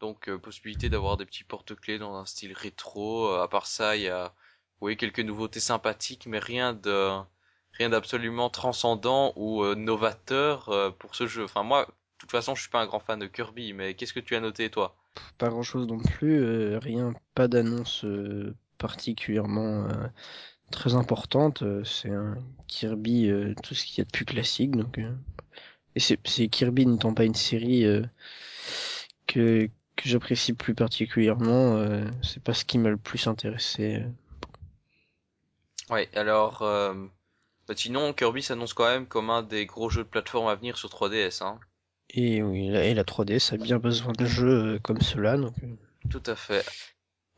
donc euh, possibilité d'avoir des petits porte-clés dans un style rétro. Euh, à part ça, il y a oui quelques nouveautés sympathiques, mais rien de rien d'absolument transcendant ou euh, novateur euh, pour ce jeu. Enfin moi, toute façon, je suis pas un grand fan de Kirby, mais qu'est-ce que tu as noté toi? Pas grand-chose non plus, euh, rien, pas d'annonce euh, particulièrement euh, très importante. c'est un Kirby, tout ce qu'il y a de plus classique. Donc, et c'est Kirby n'étant pas une série que que j'apprécie plus particulièrement. c'est pas ce qui m'a le plus intéressé. Ouais, alors bah, sinon Kirby s'annonce quand même comme un des gros jeux de plateforme à venir sur 3DS, hein. Et oui, la, et la 3DS a bien besoin de jeux euh, comme cela. Donc, euh, Tout à fait.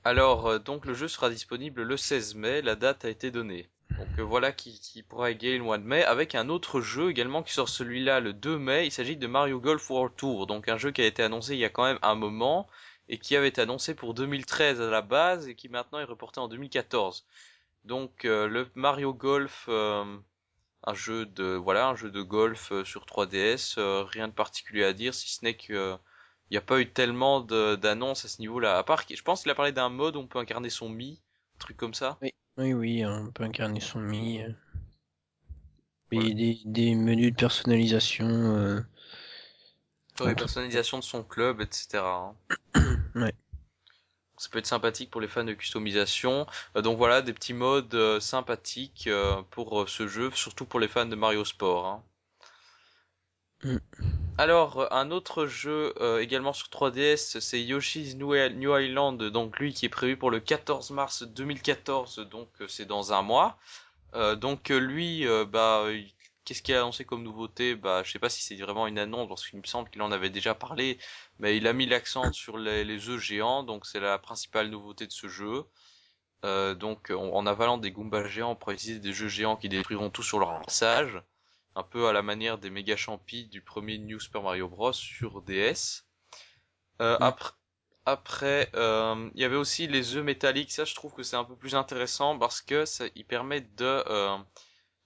Alors euh, donc le jeu sera disponible le 16 mai, la date a été donnée. Donc voilà qui, qui pourra égayer le mois de mai avec un autre jeu également qui sort celui-là le 2 mai. Il s'agit de Mario Golf World Tour, donc un jeu qui a été annoncé il y a quand même un moment et qui avait été annoncé pour 2013 à la base et qui maintenant est reporté en 2014. Donc le Mario Golf, un jeu de voilà, un jeu de golf euh, sur 3DS, euh, rien de particulier à dire si ce n'est que euh, il n'y a pas eu tellement d'annonces à ce niveau-là. À part, que- je pense qu'il a parlé d'un mode où on peut incarner son Mi, un truc comme ça. oui, oui, oui, on peut incarner son Mi. euh, Voilà. et des, des menus de personnalisation. euh, entre- personnalisations de son club, etc. hein. Ouais. Ça peut être sympathique pour les fans de customisation. Euh, donc voilà, des petits modes euh, sympathiques euh, pour ce jeu, surtout pour les fans de Mario Sport. hein. Mm. Alors, un autre jeu euh, également sur 3DS, c'est Yoshi's New Island, donc lui qui est prévu pour le 14 mars 2014, donc c'est dans un mois. Euh, donc lui, euh, bah, qu'est-ce qu'il a annoncé comme nouveauté? Bah, je sais pas si c'est vraiment une annonce, parce qu'il me semble qu'il en avait déjà parlé, mais il a mis l'accent sur les, les œufs géants, donc c'est la principale nouveauté de ce jeu. Euh, donc en, en avalant des Goombas géants, on pourra utiliser des jeux géants qui détruiront tout sur leur passage, un peu à la manière des méga champis du premier New Super Mario Bros sur DS. Euh, Mm. après, après, euh, il y avait aussi les œufs métalliques. Ça, je trouve que c'est un peu plus intéressant parce que ça, ils permettent de euh,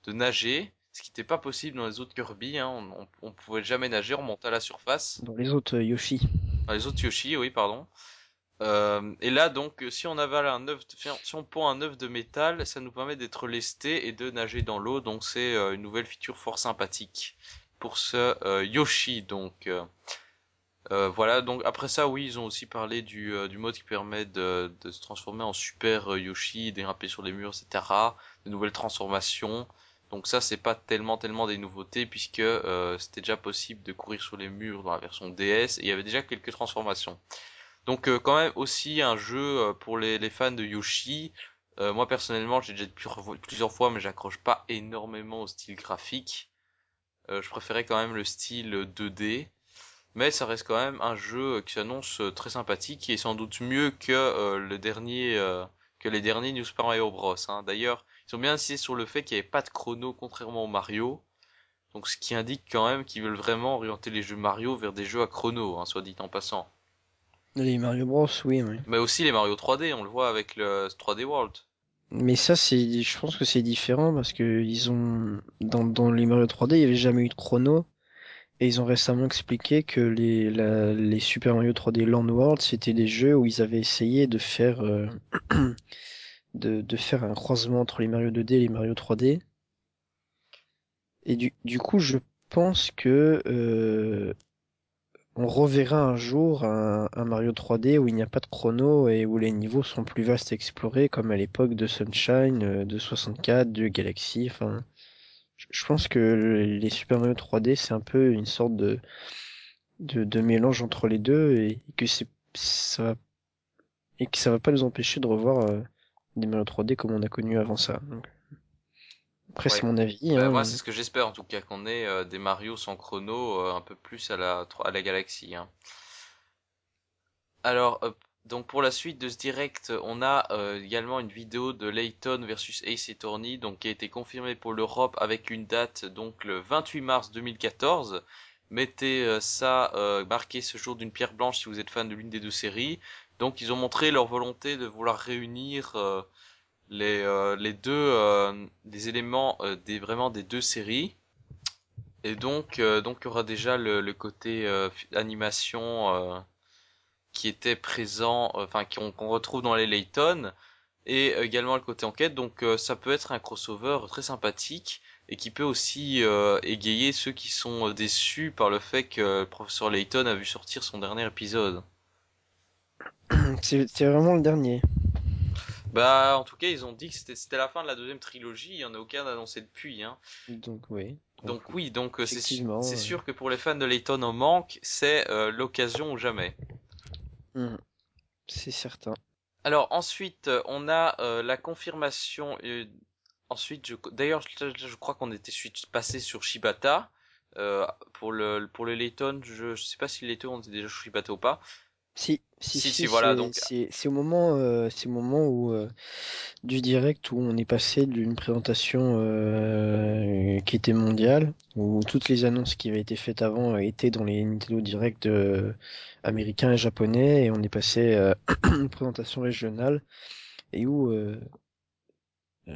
de nager, ce qui n'était pas possible dans les autres Kirby. Hein. On, on, on pouvait jamais nager, on montait à la surface. Dans les autres euh, Yoshi. Dans les autres Yoshi, oui, pardon. Euh, et là, donc, si on avale un œuf, de- si on pond un œuf de métal, ça nous permet d'être lesté et de nager dans l'eau. Donc, c'est euh, une nouvelle feature fort sympathique pour ce euh, Yoshi. Donc, euh, euh, voilà. Donc, après ça, oui, ils ont aussi parlé du, euh, du mode qui permet de, de se transformer en super Yoshi, de grimper sur les murs, etc. De nouvelles transformations. Donc ça, c'est pas tellement tellement des nouveautés puisque euh, c'était déjà possible de courir sur les murs dans la version DS et il y avait déjà quelques transformations. Donc euh, quand même aussi un jeu euh, pour les, les fans de Yoshi. Euh, moi personnellement, j'ai déjà plusieurs, fois, mais j'accroche pas énormément au style graphique. Euh, je préférais quand même le style 2D, mais ça reste quand même un jeu qui s'annonce euh, très sympathique, est sans doute mieux que euh, le dernier, euh, que les derniers New Super Mario Bros. hein. D'ailleurs, ils ont bien insisté sur le fait qu'il n'y avait pas de chrono, contrairement au Mario. Donc ce qui indique quand même qu'ils veulent vraiment orienter les jeux Mario vers des jeux à chrono, hein, soit dit en passant. Les Mario Bros, oui, oui. Mais aussi les Mario 3D, on le voit avec le 3D World. Mais ça, c'est, je pense que c'est différent parce que ils ont, dans, dans les Mario 3D, il n'y avait jamais eu de chrono. Et ils ont récemment expliqué que les, la- les Super Mario 3D Land World, c'était des jeux où ils avaient essayé de faire, euh, de, faire un croisement entre les Mario 2D et les Mario 3D. Et du, coup, je pense que euh, on reverra un jour un, un Mario 3D où il n'y a pas de chrono et où les niveaux sont plus vastes à explorer, comme à l'époque de Sunshine, euh, de 64, de Galaxy. Enfin, je pense que le- les Super Mario 3D, c'est un peu une sorte de de, de mélange entre les deux et que c'est ça va et que ça va pas nous empêcher de revoir euh, des Mario 3D comme on a connu avant ça. Donc, après, Ouais. c'est mon avis. Bah, hein. moi, c'est ce que j'espère en tout cas, qu'on ait euh, des Mario sans chrono euh, un peu plus à la, à la galaxie. Hein. Alors, euh, donc pour la suite de ce direct, on a euh, également une vidéo de Layton versus Ace Attorney, donc qui a été confirmée pour l'Europe avec une date donc le 28 mars 2014. Mettez euh, ça, euh, marquez ce jour d'une pierre blanche si vous êtes fan de l'une des deux séries. Donc ils ont montré leur volonté de vouloir réunir euh, les, euh, les deux euh, des éléments des vraiment des deux séries. Et donc donc il y aura déjà le, le côté animation qui était présent, euh, enfin qu'on qu'on retrouve dans les Layton, et également le côté enquête. Donc euh, ça peut être un crossover très sympathique et qui peut aussi euh, égayer ceux qui sont déçus par le fait que le professeur Layton a vu sortir son dernier épisode. C'est vraiment le dernier. Bah en tout cas ils ont dit que c'était la fin de la deuxième trilogie, il y en a aucun annoncé depuis. Hein. Donc, oui. Donc oui, donc c'est sûr que pour les fans de Layton en manque, c'est euh, l'occasion ou jamais. Mhm. C'est certain. Alors ensuite, euh, on a euh, la confirmation. ensuite, d'ailleurs, je, crois qu'on était passé sur Shibata euh, pour le pour le. Je, je sais pas si Layton ont déjà Shibata ou pas. Si, si, Si, si, si, voilà, c'est- donc- c'est c'est au moment, euh, c'est au moment où euh, du direct où on est passé d'une présentation euh, qui était mondiale, où toutes les annonces qui avaient été faites avant euh, étaient dans les Nintendo Direct euh, américains et japonais, et on est passé à une présentation régionale, et où euh,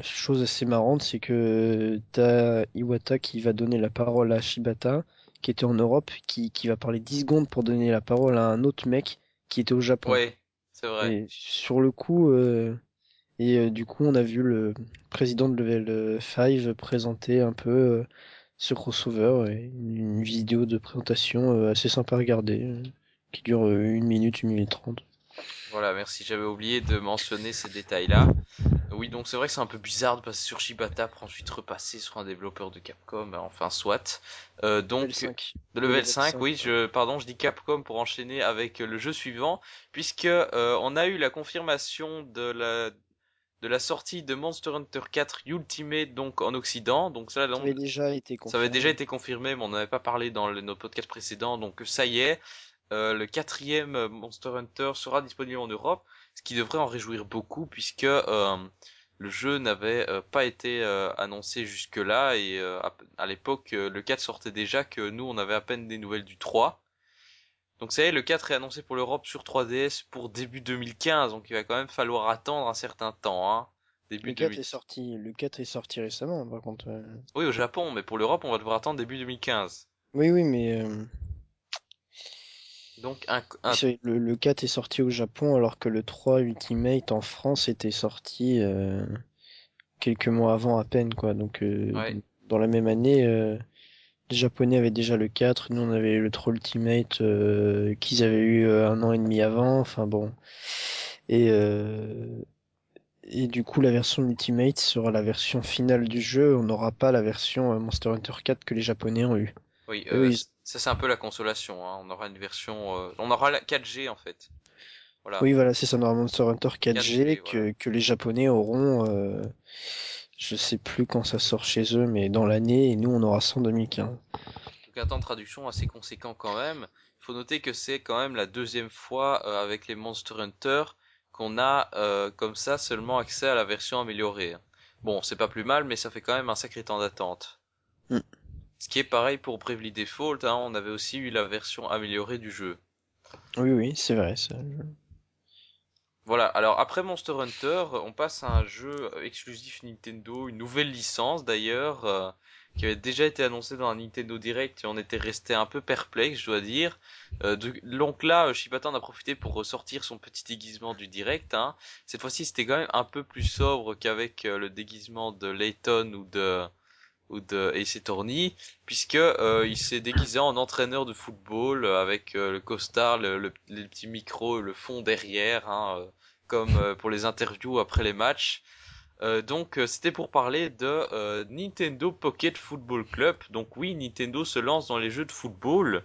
chose assez marrante, c'est que t'as Iwata qui va donner la parole à Shibata, qui était en Europe, qui, qui va parler 10 secondes pour donner la parole à un autre mec qui était au Japon. Ouais, c'est vrai. Et sur le coup, euh, et euh, du coup, on a vu le président de Level 5 présenter un peu euh, ce crossover, et une vidéo de présentation euh, assez sympa à regarder, euh, qui dure euh, une minute, une minute trente. Voilà, merci. J'avais oublié de mentionner ces détails-là. Oui, donc c'est vrai que c'est un peu bizarre de passer sur Shibata pour ensuite repasser sur un développeur de Capcom. bah, Enfin, soit. Euh, donc Level 5. De level, level 5, 5, oui, je, pardon, je dis Capcom pour enchaîner avec le jeu suivant, puisque euh, on a eu la confirmation de la de la sortie de Monster Hunter 4 Ultimate donc en Occident. Donc ça, Ça donc, avait déjà été ça avait confirmé. déjà été confirmé, mais on n'en avait pas parlé dans le- nos podcasts précédents. Donc ça y est, euh, le quatrième Monster Hunter sera disponible en Europe, ce qui devrait en réjouir beaucoup, puisque euh, le jeu n'avait euh, pas été euh, annoncé jusque-là et euh, à, à l'époque euh, le 4 sortait déjà que nous on avait à peine des nouvelles du 3. Donc ça y est, le 4 est annoncé pour l'Europe sur 3DS pour début 2015, donc il va quand même falloir attendre un certain temps, hein. Début Le 4 2000. est sorti, le 4 est sorti récemment, par contre. euh. Oui, au Japon, mais pour l'Europe, on va devoir attendre début 2015. Oui, oui, mais euh, Donc un, un- le, le 4 est sorti au Japon, alors que le 3 Ultimate en France était sorti euh, quelques mois avant à peine, quoi. Donc, euh, Ouais. dans la même année, euh, les Japonais avaient déjà le 4, nous on avait le 3 Ultimate euh, qu'ils avaient eu euh, un an et demi avant. Enfin bon. Et euh, et du coup, la version Ultimate sera la version finale du jeu. On n'aura pas la version Monster Hunter 4 que les Japonais ont eu. Oui, euh, oui, ça c'est un peu la consolation, hein. On aura une version, euh, on aura la 4G en fait. Voilà. Oui, voilà, c'est ça, dans Monster Hunter 4G 4G, que, voilà. que les Japonais auront, euh, je sais plus quand ça sort chez eux, mais dans l'année, et nous on aura ça en 2015. Donc un temps de traduction assez conséquent quand même. Il faut noter que c'est quand même la deuxième fois euh, avec les Monster Hunter qu'on a euh, comme ça seulement accès à la version améliorée. Bon, c'est pas plus mal, mais ça fait quand même un sacré temps d'attente. Mm. Ce qui est pareil pour Bravely Default, hein, on avait aussi eu la version améliorée du jeu. Oui, oui, c'est vrai, ça. Voilà, alors après Monster Hunter, on passe à un jeu exclusif Nintendo, une nouvelle licence d'ailleurs, euh, qui avait déjà été annoncée dans un Nintendo Direct et on était resté un peu perplexe, je dois dire. Euh, de- donc là, euh, Shibata en a profité pour ressortir son petit déguisement du Direct. Hein. Cette fois-ci, c'était quand même un peu plus sobre qu'avec euh, le déguisement de Layton ou de ou de Ace Attorney, puisque euh, il s'est déguisé en entraîneur de football avec euh, le costard, le, le, les petits micros, le fond derrière, hein, euh, comme euh, pour les interviews après les matchs. Euh, donc euh, c'était pour parler de euh, Nintendo Pocket Football Club. Donc oui, Nintendo se lance dans les jeux de football.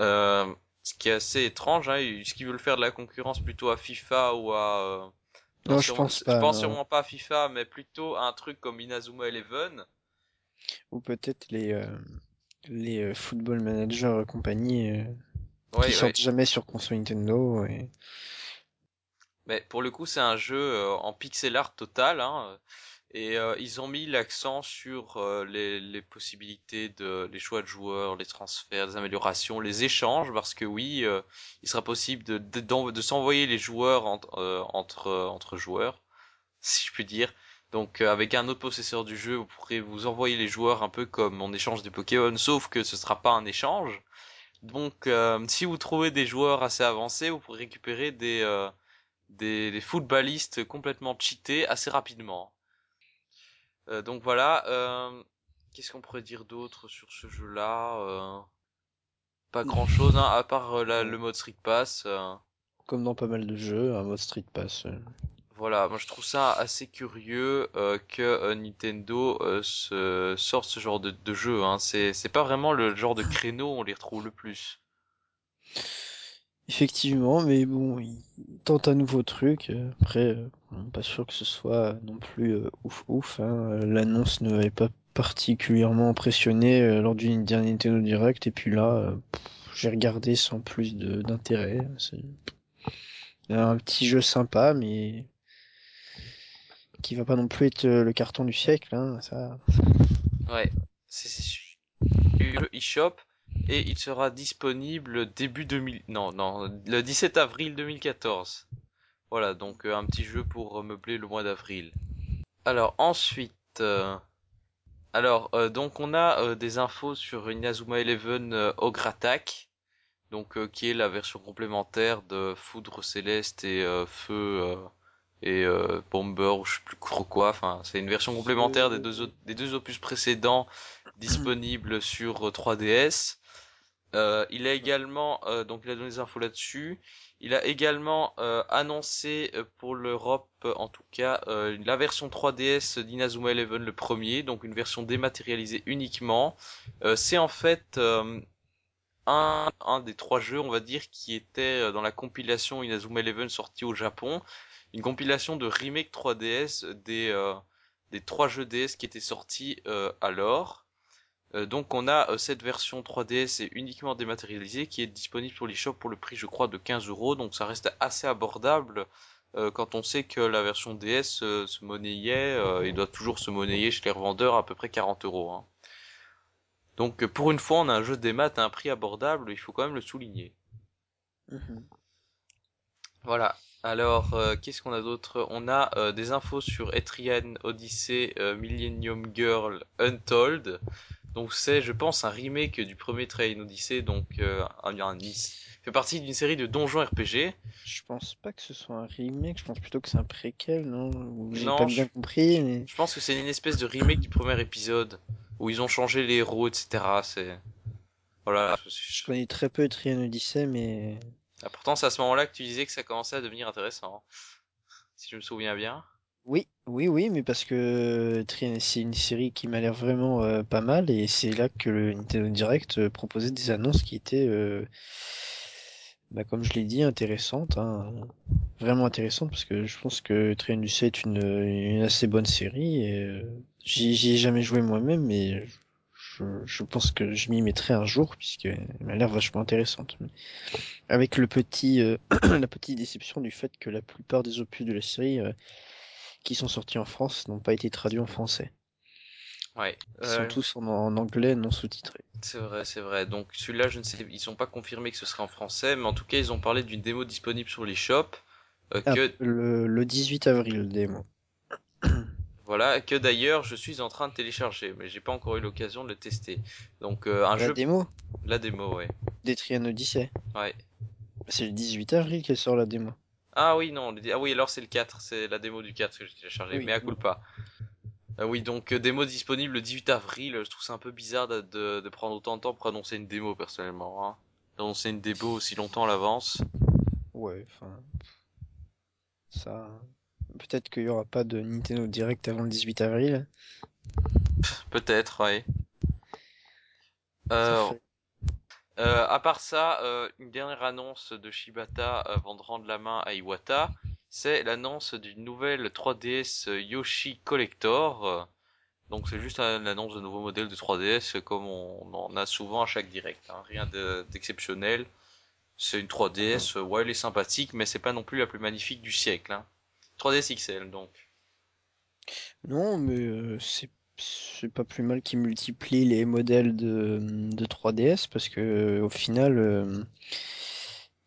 Euh, ce qui est assez étrange, hein, est-ce qu'ils veulent faire de la concurrence plutôt à FIFA ou à... euh, Non, je sûrement- pense je pas, pense non. sûrement pas à FIFA, mais plutôt à un truc comme Inazuma Eleven. Ou peut-être les, euh, les euh, Football Manager et compagnie euh, Ouais, qui ouais. sortent jamais sur console Nintendo. Et... Mais pour le coup, c'est un jeu euh, en pixel art total, hein, et euh, ils ont mis l'accent sur euh, les, les possibilités de, les choix de joueurs, les transferts, les améliorations, les échanges, parce que oui, euh, il sera possible de, de, de s'envoyer les joueurs entre, entre, entre joueurs, si je puis dire. Donc euh, avec un autre possesseur du jeu, vous pourrez vous envoyer les joueurs un peu comme on échange des Pokémon, sauf que ce sera pas un échange. Donc euh, si vous trouvez des joueurs assez avancés, vous pourrez récupérer des euh, des, des footballistes complètement cheatés assez rapidement. Euh, donc voilà, euh, qu'est-ce qu'on pourrait dire d'autre sur ce jeu-là Euh, Pas grand-chose, hein, à part le mode Street Pass. Comme dans pas mal de jeux, un mode Street Pass. Voilà, moi je trouve ça assez curieux euh, que euh, Nintendo euh, se sorte ce genre de, jeu. Hein. C'est pas vraiment le genre de créneau où on les retrouve le plus. Effectivement, mais bon, ils tentent un nouveau truc. Après, euh, bon, pas sûr que ce soit non plus ouf ouf. hein. L'annonce ne m'avait pas particulièrement impressionné lors du dernier Nintendo Direct, et puis là, j'ai regardé sans plus d'intérêt. Un petit jeu sympa, mais qui va pas non plus être euh, le carton du siècle. Hein, ça. Ouais, c'est le eShop et il sera disponible début 2000 non non le 17 avril 2014. Voilà, donc euh, un petit jeu pour meubler le mois d'avril. Alors ensuite euh, alors donc on a des infos sur Inazuma Eleven Ogre donc qui est la version complémentaire de Foudre Céleste et Feu et euh, Bomber ou je sais plus trop quoi. Enfin, c'est une version complémentaire des deux des deux opus précédents disponibles sur euh, 3DS. Euh, il a également euh, donc il a donné des infos là-dessus. Il a également euh, annoncé euh, pour l'Europe euh, en tout cas euh, la version 3DS d'Inazuma Eleven le premier, donc une version dématérialisée uniquement. Euh, c'est en fait euh, un, un des trois jeux, on va dire, qui était euh, dans la compilation Inazuma Eleven sortie au Japon, une compilation de remake 3DS des euh, des trois jeux DS qui étaient sortis euh, alors. Euh, donc on a euh, cette version 3DS et uniquement dématérialisée qui est disponible sur l'eShop pour le prix je crois de 15 euros donc ça reste assez abordable euh, quand on sait que la version DS euh, se monnayait euh, et doit toujours se monnayer chez les revendeurs à peu près 40 euros. hein. Donc pour une fois on a un jeu des maths à un prix abordable, il faut quand même le souligner. Mhm. Voilà. Alors, euh, qu'est-ce qu'on a d'autre? On a euh, des infos sur Etrian Odyssey euh, Millennium Girl Untold. Donc c'est, je pense, un remake du premier Etrian Odyssey, donc euh, un, un Nice. fait partie d'une série de donjons RPG. Je pense pas que ce soit un remake, je pense plutôt que c'est un préquel, non? J'ai pas je- bien compris, mais... Je pense que c'est une espèce de remake du premier épisode où ils ont changé les héros, etc. C'est voilà. Je connais très peu Trian Odyssey, mais... Ah, pourtant, c'est à ce moment-là que tu disais que ça commençait à devenir intéressant, si je me souviens bien. Oui, oui, oui, mais parce que Trian, c'est une série qui m'a l'air vraiment euh, pas mal, et c'est là que le Nintendo Direct euh, proposait des annonces qui étaient, euh, bah, comme je l'ai dit, intéressantes, hein. Vraiment intéressantes, parce que je pense que Trian Odyssey est une, assez bonne série, et euh, j'y ai jamais joué moi-même, mais je, je pense que je m'y mettrai un jour, puisqu'elle m'a l'air vachement intéressante. Avec le petit, euh, la petite déception du fait que la plupart des opus de la série euh, qui sont sortis en France n'ont pas été traduits en français. Ouais. Ils sont Euh, tous en, en anglais non sous-titrés. C'est vrai, c'est vrai. Donc celui-là, je ne sais, ils sont pas confirmés que ce serait en français, mais en tout cas, ils ont parlé d'une démo disponible sur les shops, euh, Ah, que le, le 18 avril, démo. voilà, que d'ailleurs, je suis en train de télécharger, mais j'ai pas encore eu l'occasion de le tester. Donc euh, un La jeu, démo la démo, ouais, des Trian Odyssey. ouais. C'est le 18 avril qu'elle sort la démo. Ah oui, non, ah oui, alors c'est le 4, c'est la démo du 4 que j'ai téléchargé, Oui. mais à coup pas. Ah oui, donc euh, démo disponible le 18 avril. Je trouve ça un peu bizarre de, de, de prendre autant de temps pour annoncer une démo personnellement. Hein. Annoncer une démo aussi longtemps à l'avance. Ouais, enfin. Ça. Peut-être qu'il y aura pas de Nintendo Direct avant le 18 avril. Peut-être, ouais. Euh, Euh, à part ça, euh, une dernière annonce de Shibata avant de rendre la main à Iwata, c'est l'annonce d'une nouvelle 3DS Yoshi Collector. Euh, Donc c'est juste une annonce de nouveaux modèles de 3DS comme on en a souvent à chaque direct. hein. Rien de- d'exceptionnel. C'est une 3DS, euh, ouais elle est sympathique, mais c'est pas non plus la plus magnifique du siècle. Hein. 3DS XL donc. Non, mais euh, c'est pas plus mal qu'ils multiplient les modèles de, de 3DS parce que au final, euh,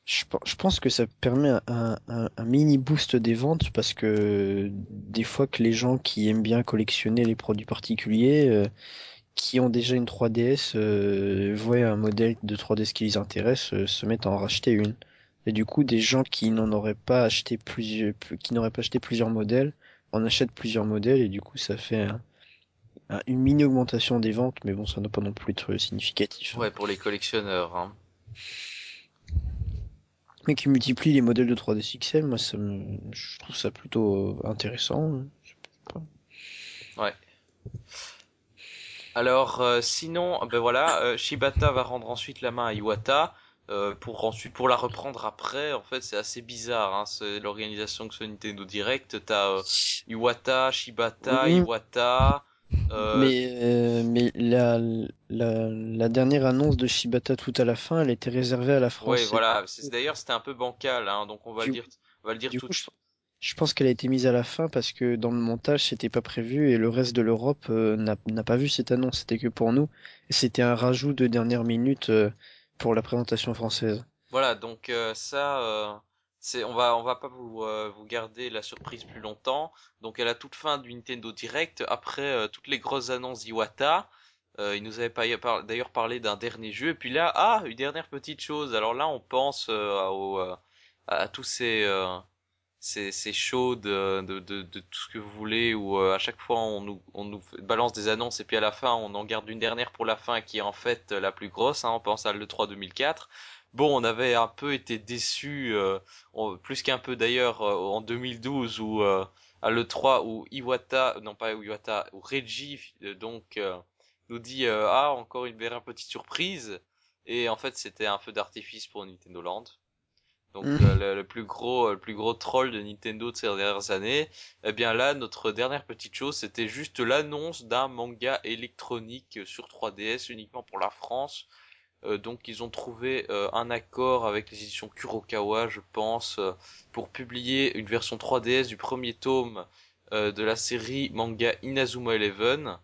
je, pen- je pense que ça permet un, mini boost des ventes parce que des fois que les gens qui aiment bien collectionner les produits particuliers, euh, qui ont déjà une 3DS, euh, voient un modèle de 3DS qui les intéresse, se mettent à en racheter une. Et du coup, des gens qui n'en auraient pas acheté plusieurs, qui n'auraient pas acheté plusieurs modèles, en achètent plusieurs modèles et du coup, ça fait un- un- une mini augmentation des ventes, mais bon, ça n'a pas non plus être significatif. hein. Ouais pour les collectionneurs. Hein. Mais qui multiplie les modèles de 3DS XL, moi, ça me, je trouve ça plutôt euh, intéressant. Alors euh, sinon, ben voilà, euh, Shibata va rendre ensuite la main à Iwata euh, pour ensuite pour la reprendre après. En fait, c'est assez bizarre, hein, c'est l'organisation que ce Nintendo Direct. T'as euh, Iwata, Shibata. Iwata. Euh, Mais, euh, mais la, la, la dernière annonce de Shibata tout à la fin, elle était réservée à la France. ouais, voilà. D'ailleurs c'était un peu bancal, hein, donc on va le dire, on va le dire du tout coup, de je, suite. je pense qu'elle a été mise à la fin parce que dans le montage, c'était pas prévu et le reste de l'Europe euh, n'a pas vu cette annonce. C'était que pour nous. C'était un rajout de dernière minute euh, pour la présentation française. Voilà, donc euh, ça, euh, on va, on va pas vous, euh, vous garder la surprise plus longtemps. Donc à la toute fin du Nintendo Direct, après toutes les grosses annonces d'Iwata, euh, il nous avait par- d'ailleurs parlé d'un dernier jeu. Et puis là, ah, une dernière petite chose. Alors là, on pense à tous ces, euh, ces, ces shows de, de, de, de tout ce que vous voulez, où euh, à chaque fois on nous, on nous balance des annonces et puis à la fin on en garde une dernière pour la fin qui est en fait la plus grosse. Hein, on pense à l'E3 2004. Bon, on avait un peu été déçus, euh, plus qu'un peu d'ailleurs euh, en 2012 où euh, à l'E3 où Iwata, non pas Iwata, où Reggie euh, donc euh, nous dit ah encore une dernière petite surprise et en fait c'était un feu d'artifice pour Nintendo Land. Donc Mm. euh, le, le plus gros, le plus gros troll de Nintendo de ces dernières années. Eh bien là, notre dernière petite chose, c'était juste l'annonce d'un manga électronique sur 3DS uniquement pour la France. Euh, donc ils ont trouvé euh, un accord avec les éditions Kurokawa, je pense, euh, pour publier une version 3DS du premier tome euh, de la série manga Inazuma Eleven.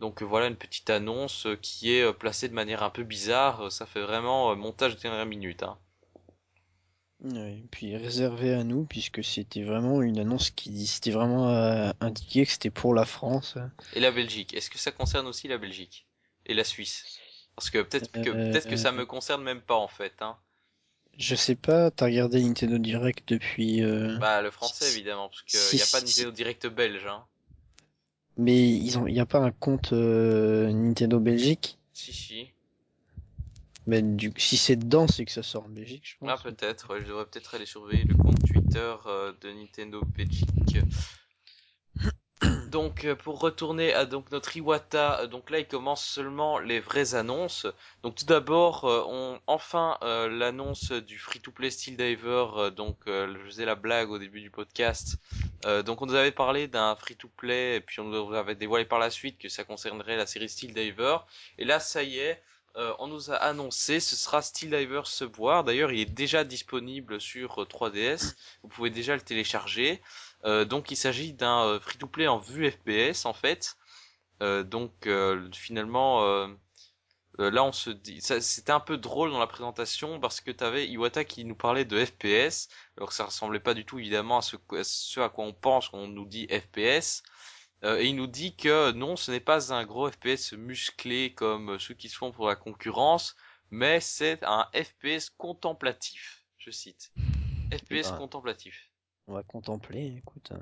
Donc euh, voilà une petite annonce euh, qui est euh, placée de manière un peu bizarre. Ça fait vraiment euh, montage de dernière minute. Hein. Ouais, et puis réservé à nous, puisque c'était vraiment une annonce qui c'était vraiment euh, indiqué que c'était pour la France. Et la Belgique, est-ce que ça concerne aussi la Belgique? Et la Suisse? Parce que peut-être que peut-être que ça Euh, me concerne même pas en fait, hein. je sais pas, t'as regardé Nintendo Direct depuis... euh, Bah le français si, évidemment, parce qu'il si, n'y a pas de si- si- Nintendo Direct belge, hein. Mais ils ont, y a pas un compte euh, Nintendo Belgique? Si si. Mais du, si c'est dedans, c'est que ça sort en Belgique, je Ah pense. peut-être, ouais, je devrais peut-être aller surveiller le compte Twitter euh, de Nintendo Belgique. Donc euh, pour retourner à donc notre Iwata, euh, donc là il commence seulement les vraies annonces. Donc tout d'abord, on enfin euh, l'annonce du free-to-play Steel Diver. euh, donc euh, je faisais la blague au début du podcast. Donc on nous avait parlé d'un free-to-play et puis on nous avait dévoilé par la suite que ça concernerait la série Steel Diver. Et là ça y est, euh, on nous a annoncé ce sera Steel Diver Subwar. D'ailleurs il est déjà disponible sur euh, 3DS. Vous pouvez déjà le télécharger. Euh, donc il s'agit d'un euh, free-to-play en vue FPS en fait. Euh, donc euh, finalement euh, euh, là on se dit c'était un peu drôle dans la présentation parce que t'avais Iwata qui nous parlait de FPS alors que ça ressemblait pas du tout évidemment à ce, à ce à quoi on pense quand on nous dit FPS. Euh, et il nous dit que non ce n'est pas un gros FPS musclé comme ceux qui se font pour la concurrence mais c'est un FPS contemplatif. Je cite. Eh FPS ben, contemplatif. on va contempler, écoute, hein,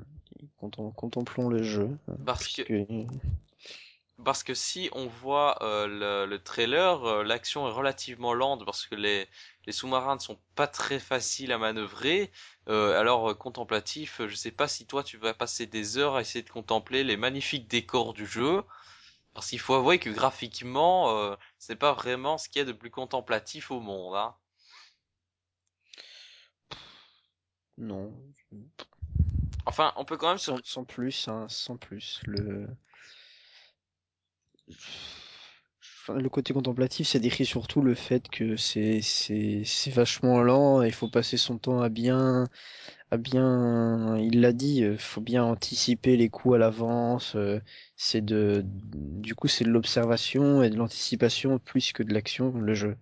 contem- contemplons le jeu, hein, Parce que Parce que si on voit euh, le, le trailer, euh, l'action est relativement lente parce que les, les sous-marins ne sont pas très faciles à manœuvrer. Euh, alors euh, contemplatif, je sais pas si toi tu vas passer des heures à essayer de contempler les magnifiques décors du jeu. Parce qu'il faut avouer que graphiquement, euh, c'est pas vraiment ce qu'il y a de plus contemplatif au monde, hein. Non, Enfin, on peut quand même se... sans, sans plus, hein, sans plus. Le... Enfin, le côté contemplatif, ça décrit surtout le fait que c'est c'est c'est vachement lent et il faut passer son temps à bien à bien. Il l'a dit, il faut bien anticiper les coups à l'avance. euh, c'est de du coup c'est de l'observation et de l'anticipation plus que de l'action le jeu.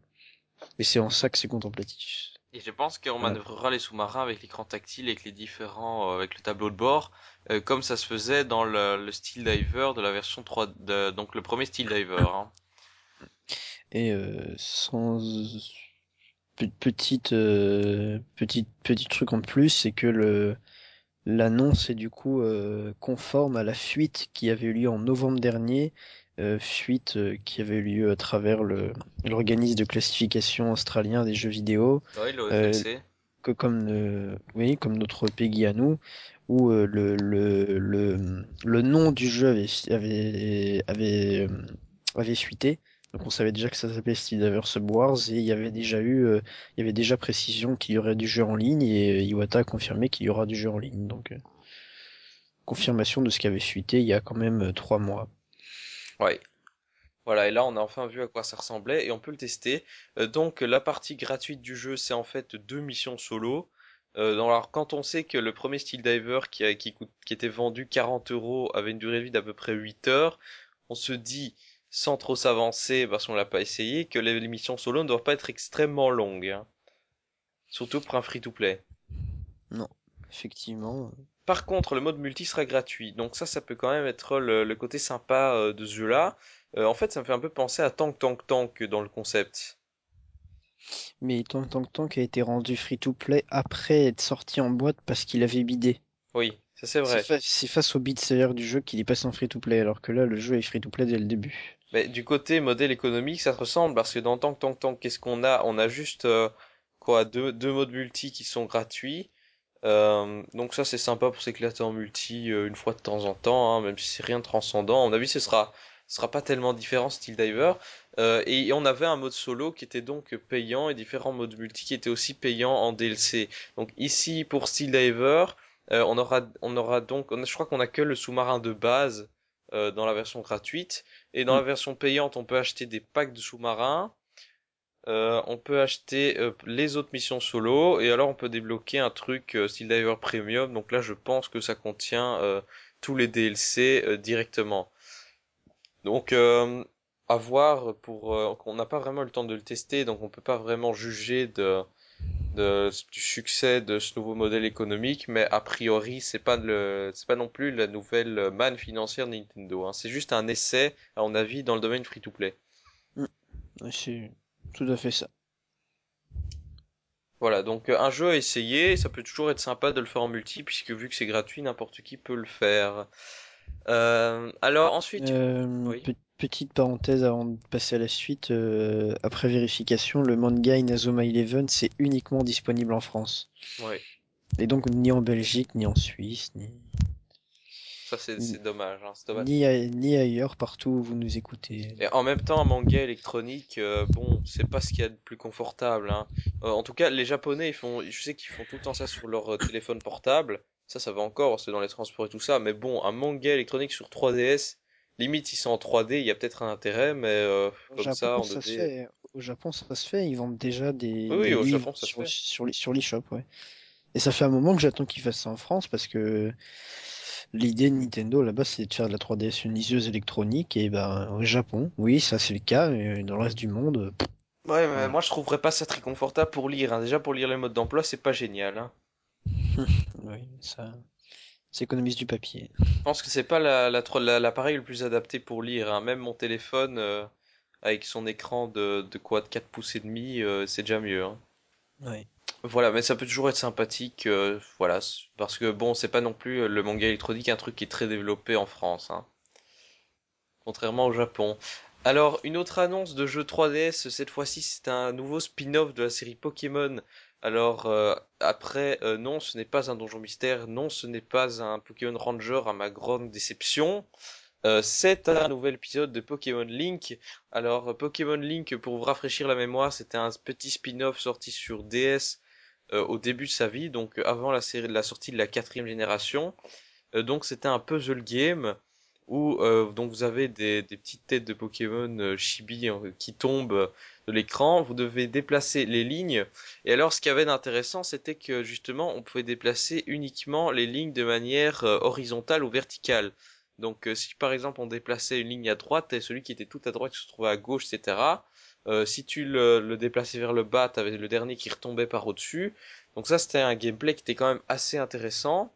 Et c'est en ça que c'est contemplatif. Et je pense qu'on Voilà. manœuvrera les sous-marins avec l'écran tactile, avec les différents, euh, avec le tableau de bord, euh, comme ça se faisait dans le, le Steel Diver de la version 3, de, donc le premier Steel Diver, hein. Et euh, sans pe- petite euh, petite petit truc en plus, c'est que le L'annonce est du coup euh, conforme à la fuite qui avait eu lieu en novembre dernier, euh, fuite qui avait eu lieu à travers le l'organisme de classification australien des jeux vidéo, le euh, OFLC. que comme oui comme notre PEGI à nous, où le, le le le nom du jeu avait avait avait avait fuité. Donc on savait déjà que ça s'appelait Steel Diver Subwars et il y avait déjà eu euh, il y avait déjà précision qu'il y aurait du jeu en ligne et euh, Iwata a confirmé qu'il y aura du jeu en ligne. Donc euh, confirmation de ce qui avait fuité il y a quand même euh, trois mois. Ouais. Voilà, et là on a enfin vu à quoi ça ressemblait et on peut le tester. Euh, donc la partie gratuite du jeu, c'est en fait deux missions solo. Euh, alors quand on sait que le premier Steel Diver qui, a- qui, coûte, qui était vendu 40 euros avait une durée de vie d'à peu près 8 heures, on se dit, sans trop s'avancer parce qu'on l'a pas essayé, que les, solo ne doivent pas être extrêmement longues. hein. Surtout pour un free-to-play. Non, effectivement. Par contre, le mode multi sera gratuit, donc ça, ça peut quand même être le, le côté sympa euh, de ce jeu-là. Euh, en fait, ça me fait un peu penser à Tank Tank Tank dans le concept. Mais Tank Tank Tank a été rendu free-to-play après être sorti en boîte parce qu'il avait bidé. Oui, ça c'est C'est vrai. fa- c'est face au bit seller du jeu qu'il est passé en free-to-play alors que là le jeu est free-to-play dès le début. Mais du côté modèle économique, ça se ressemble parce que dans Tank Tank Tank, qu'est-ce qu'on a? On a juste euh, quoi deux, deux modes multi qui sont gratuits. Euh, donc ça c'est sympa pour s'éclater en multi euh, une fois de temps en temps, hein, même si c'est rien de transcendant. À mon avis, ce sera ce sera pas tellement différent style diver. Euh, et on avait un mode solo qui était donc payant et différents modes multi qui étaient aussi payants en DLC. Donc ici pour Steel Diver, euh, on aura on aura donc on je crois qu'on a que le sous-marin de base euh, dans la version gratuite et dans la version payante on peut acheter des packs de sous-marins. Euh, on peut acheter euh, les autres missions solo et alors on peut débloquer un truc euh, Steel Diver Premium. Donc là je pense que ça contient euh, tous les DLC euh, directement. Donc euh, à voir pour euh, on n'a pas vraiment eu le temps de le tester donc on peut pas vraiment juger de, de du succès de ce nouveau modèle économique mais a priori c'est pas le c'est pas non plus la nouvelle manne financière de Nintendo hein. C'est juste un essai à mon avis dans le domaine free to play. Ouais, C'est tout à fait ça. Voilà, donc euh, un jeu à essayer, ça peut toujours être sympa de le faire en multi puisque vu que c'est gratuit, n'importe qui peut le faire. Euh, alors ensuite, Euh, oui, petite parenthèse avant de passer à la suite, euh, après vérification, le manga Inazuma Eleven c'est uniquement disponible en France. oui, Et donc ni en Belgique, ni en Suisse, ni, ça c'est dommage, hein, c'est dommage. ni a- ni ailleurs, partout où vous nous écoutez. Et en même temps, un manga électronique, euh, bon, c'est pas ce qu'il y a de plus confortable, hein. Euh, en tout cas, les Japonais, ils font, je sais qu'ils font tout le temps ça sur leur euh, téléphone portable. Ça, ça va encore, c'est dans les transports et tout ça. Mais bon, un manga électronique sur 3DS, limite, ils sont en 3D, il y a peut-être un intérêt, mais euh, Au comme ça, ça se 2D. fait. Au Japon, ça se fait. Ils vendent déjà des, Oui, des au livres Japon, ça se sur, fait. sur, sur l'eShop, ouais. Et ça fait un moment que j'attends qu'ils fassent ça en France parce que l'idée de Nintendo là-bas, c'est de faire de la 3DS une liseuse électronique. Et ben, au Japon, oui, ça c'est le cas. Mais dans le reste du monde, pff, Ouais, mais voilà. moi, je trouverais pas ça très confortable pour lire, hein. Déjà, pour lire les modes d'emploi, c'est pas génial, hein. Oui, ça, ça économise du papier. Je pense que c'est pas la, la, tro- la- l'appareil le plus adapté pour lire, hein. Même mon téléphone, euh, avec son écran de, de quoi, de 4 pouces et demi, euh, c'est déjà mieux, hein. Ouais. Voilà, mais ça peut toujours être sympathique, euh, voilà, parce que bon, c'est pas non plus le manga électronique un truc qui est très développé en France, hein, contrairement au Japon. Alors, une autre annonce de jeu 3DS, cette fois-ci c'est un nouveau spin-off de la série Pokémon. Alors, euh, après, euh, non, ce n'est pas un donjon mystère, non, ce n'est pas un Pokémon Ranger à ma grande déception. Euh, c'est un nouvel épisode de Pokémon Link. Alors, Pokémon Link, pour vous rafraîchir la mémoire, c'était un petit spin-off sorti sur DS au début de sa vie, donc avant la, sortie de la quatrième génération. Donc, c'était un puzzle game où donc vous avez des, petites têtes de Pokémon chibi qui tombent de l'écran. Vous devez déplacer les lignes. Et alors, ce qu'il y avait d'intéressant, c'était que justement, on pouvait déplacer uniquement les lignes de manière horizontale ou verticale. Donc euh, si par exemple on déplaçait une ligne à droite, et celui qui était tout à droite se trouvait à gauche, etc. Euh, si tu le, le, déplaçais vers le bas, t'avais le dernier qui retombait par au-dessus. Donc ça c'était un gameplay qui était quand même assez intéressant.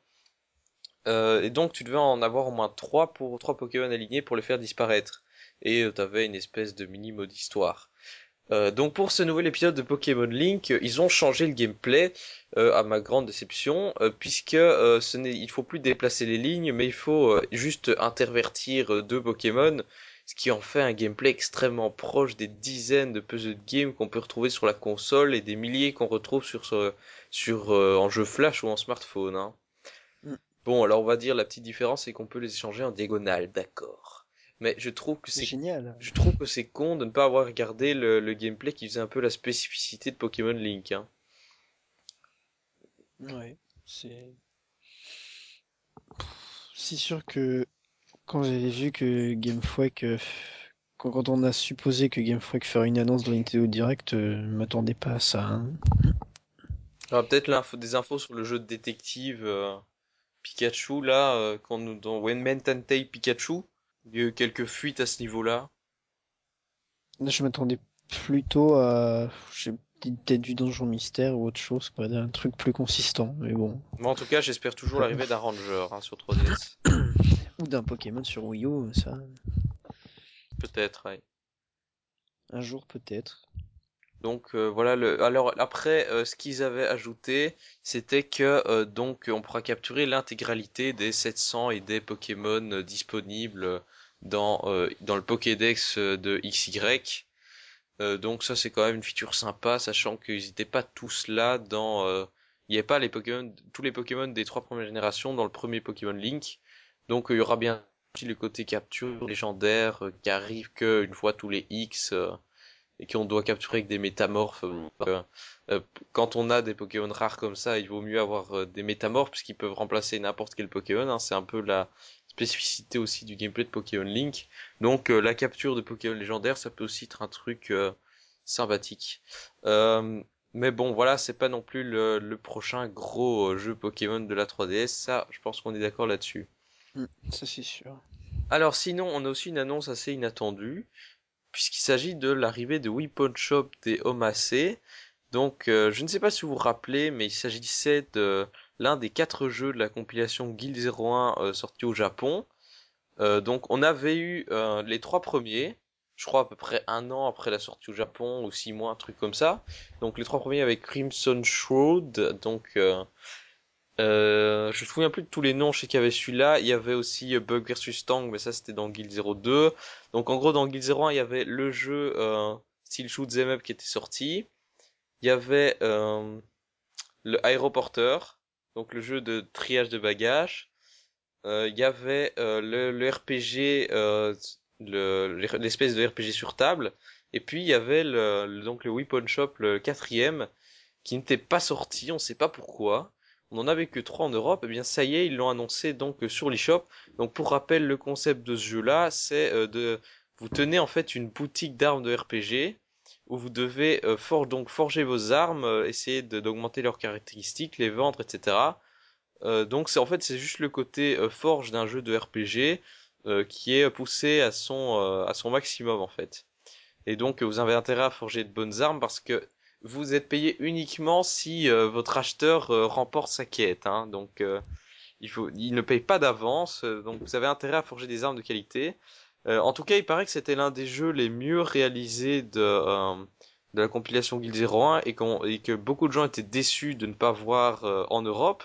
Euh, et donc tu devais en avoir au moins trois pour trois Pokémon alignés pour les faire disparaître. Et tu avais une espèce de mini mode histoire. Euh, donc pour ce nouvel épisode de Pokémon Link, ils ont changé le gameplay euh, à ma grande déception, euh, puisque ce n'est, il faut plus déplacer les lignes, mais il faut juste intervertir deux Pokémon, ce qui en fait un gameplay extrêmement proche des dizaines de puzzle games qu'on peut retrouver sur la console et des milliers qu'on retrouve sur sur en jeu flash ou en smartphone. Hein. Bon, alors on va dire la petite différence, c'est qu'on peut les échanger en diagonale, d'accord mais je trouve que c'est génial. Je trouve que c'est con de ne pas avoir regardé le, le, gameplay qui faisait un peu la spécificité de Pokémon Link. Hein. Ouais, c'est. C'est sûr que quand j'avais vu que Game Freak, euh, quand on a supposé que Game Freak ferait une annonce dans Nintendo Direct, euh, m'attendais pas à ça. Hein. Alors peut-être des infos sur le jeu de détective euh, Pikachu là, euh, quand nous dans When Men Tantei Pikachu. Il y a eu quelques fuites à ce niveau-là. Je m'attendais plutôt à peut-être du donjon mystère ou autre chose, pas un truc plus consistant, mais bon. Moi en tout cas, j'espère toujours l'arrivée d'un Ranger hein, sur 3DS. ou d'un Pokémon sur Wii U, ça. Peut-être, ouais. Un jour peut-être. Donc euh, voilà le alors après euh, ce qu'ils avaient ajouté c'était que euh, donc on pourra capturer l'intégralité des 700 et des Pokémon disponibles dans dans le Pokédex de XY. donc ça c'est quand même une feature sympa sachant qu'ils n'étaient pas tous là dans il n'y avait pas les Pokémon tous les Pokémon des trois premières générations dans le premier Pokémon Link. Donc il y aura bien aussi le côté capture légendaire qui arrive que une fois tous les X et qu'on doit capturer avec des métamorphes. Euh, euh, quand on a des Pokémon rares comme ça, il vaut mieux avoir euh, des métamorphes puisqu'ils peuvent remplacer n'importe quel Pokémon. Hein. C'est un peu la spécificité aussi du gameplay de Pokémon Link. Donc la capture de Pokémon légendaires, ça peut aussi être un truc sympathique. mais bon, voilà, c'est pas non plus le, le prochain gros jeu Pokémon de la 3DS. Ça, je pense qu'on est d'accord là-dessus. Mm, ça c'est sûr. Alors sinon, on a aussi une annonce assez inattendue puisqu'il s'agit de l'arrivée de Weapon Shop des Homacé. Donc, euh, je ne sais pas si vous vous rappelez, mais il s'agissait de l'un des quatre jeux de la compilation Guild 01 euh, sorti au Japon. Euh, donc, on avait eu les trois premiers, je crois à peu près un an après la sortie au Japon, ou six mois, un truc comme ça. Donc, les trois premiers avec Crimson Shroud, donc euh, je me souviens plus de tous les noms, je sais qu'il y avait celui-là, il y avait aussi euh, Bug vs Tang, mais ça c'était dans Guild 02. Donc en gros dans Guild 01 il y avait le jeu euh, style shoot them up qui était sorti. Il y avait euh, le aéroporteur, donc le jeu de triage de bagages. Euh, il y avait euh, le, le, RPG, l'espèce de RPG sur table. Et puis il y avait le, donc le Weapon Shop, le quatrième, qui n'était pas sorti, on sait pas pourquoi on n'en avait que trois en Europe, et eh bien ça y est, ils l'ont annoncé donc sur l'eShop. Donc pour rappel, le concept de ce jeu-là, c'est euh, de vous tenez en fait une boutique d'armes de RPG où vous devez euh, forger vos armes, euh, essayer d'augmenter leurs caractéristiques, les vendre, etc. donc c'est en fait c'est juste le côté forge d'un jeu de RPG qui est poussé à son maximum en fait. Et donc vous avez intérêt à forger de bonnes armes parce que vous êtes payé uniquement si euh, votre acheteur euh, remporte sa quête. Hein, donc euh, il ne paye pas d'avance, donc vous avez intérêt à forger des armes de qualité. en tout cas, il paraît que c'était l'un des jeux les mieux réalisés de la compilation Guild 01 et, et, que beaucoup de gens étaient déçus de ne pas voir en Europe.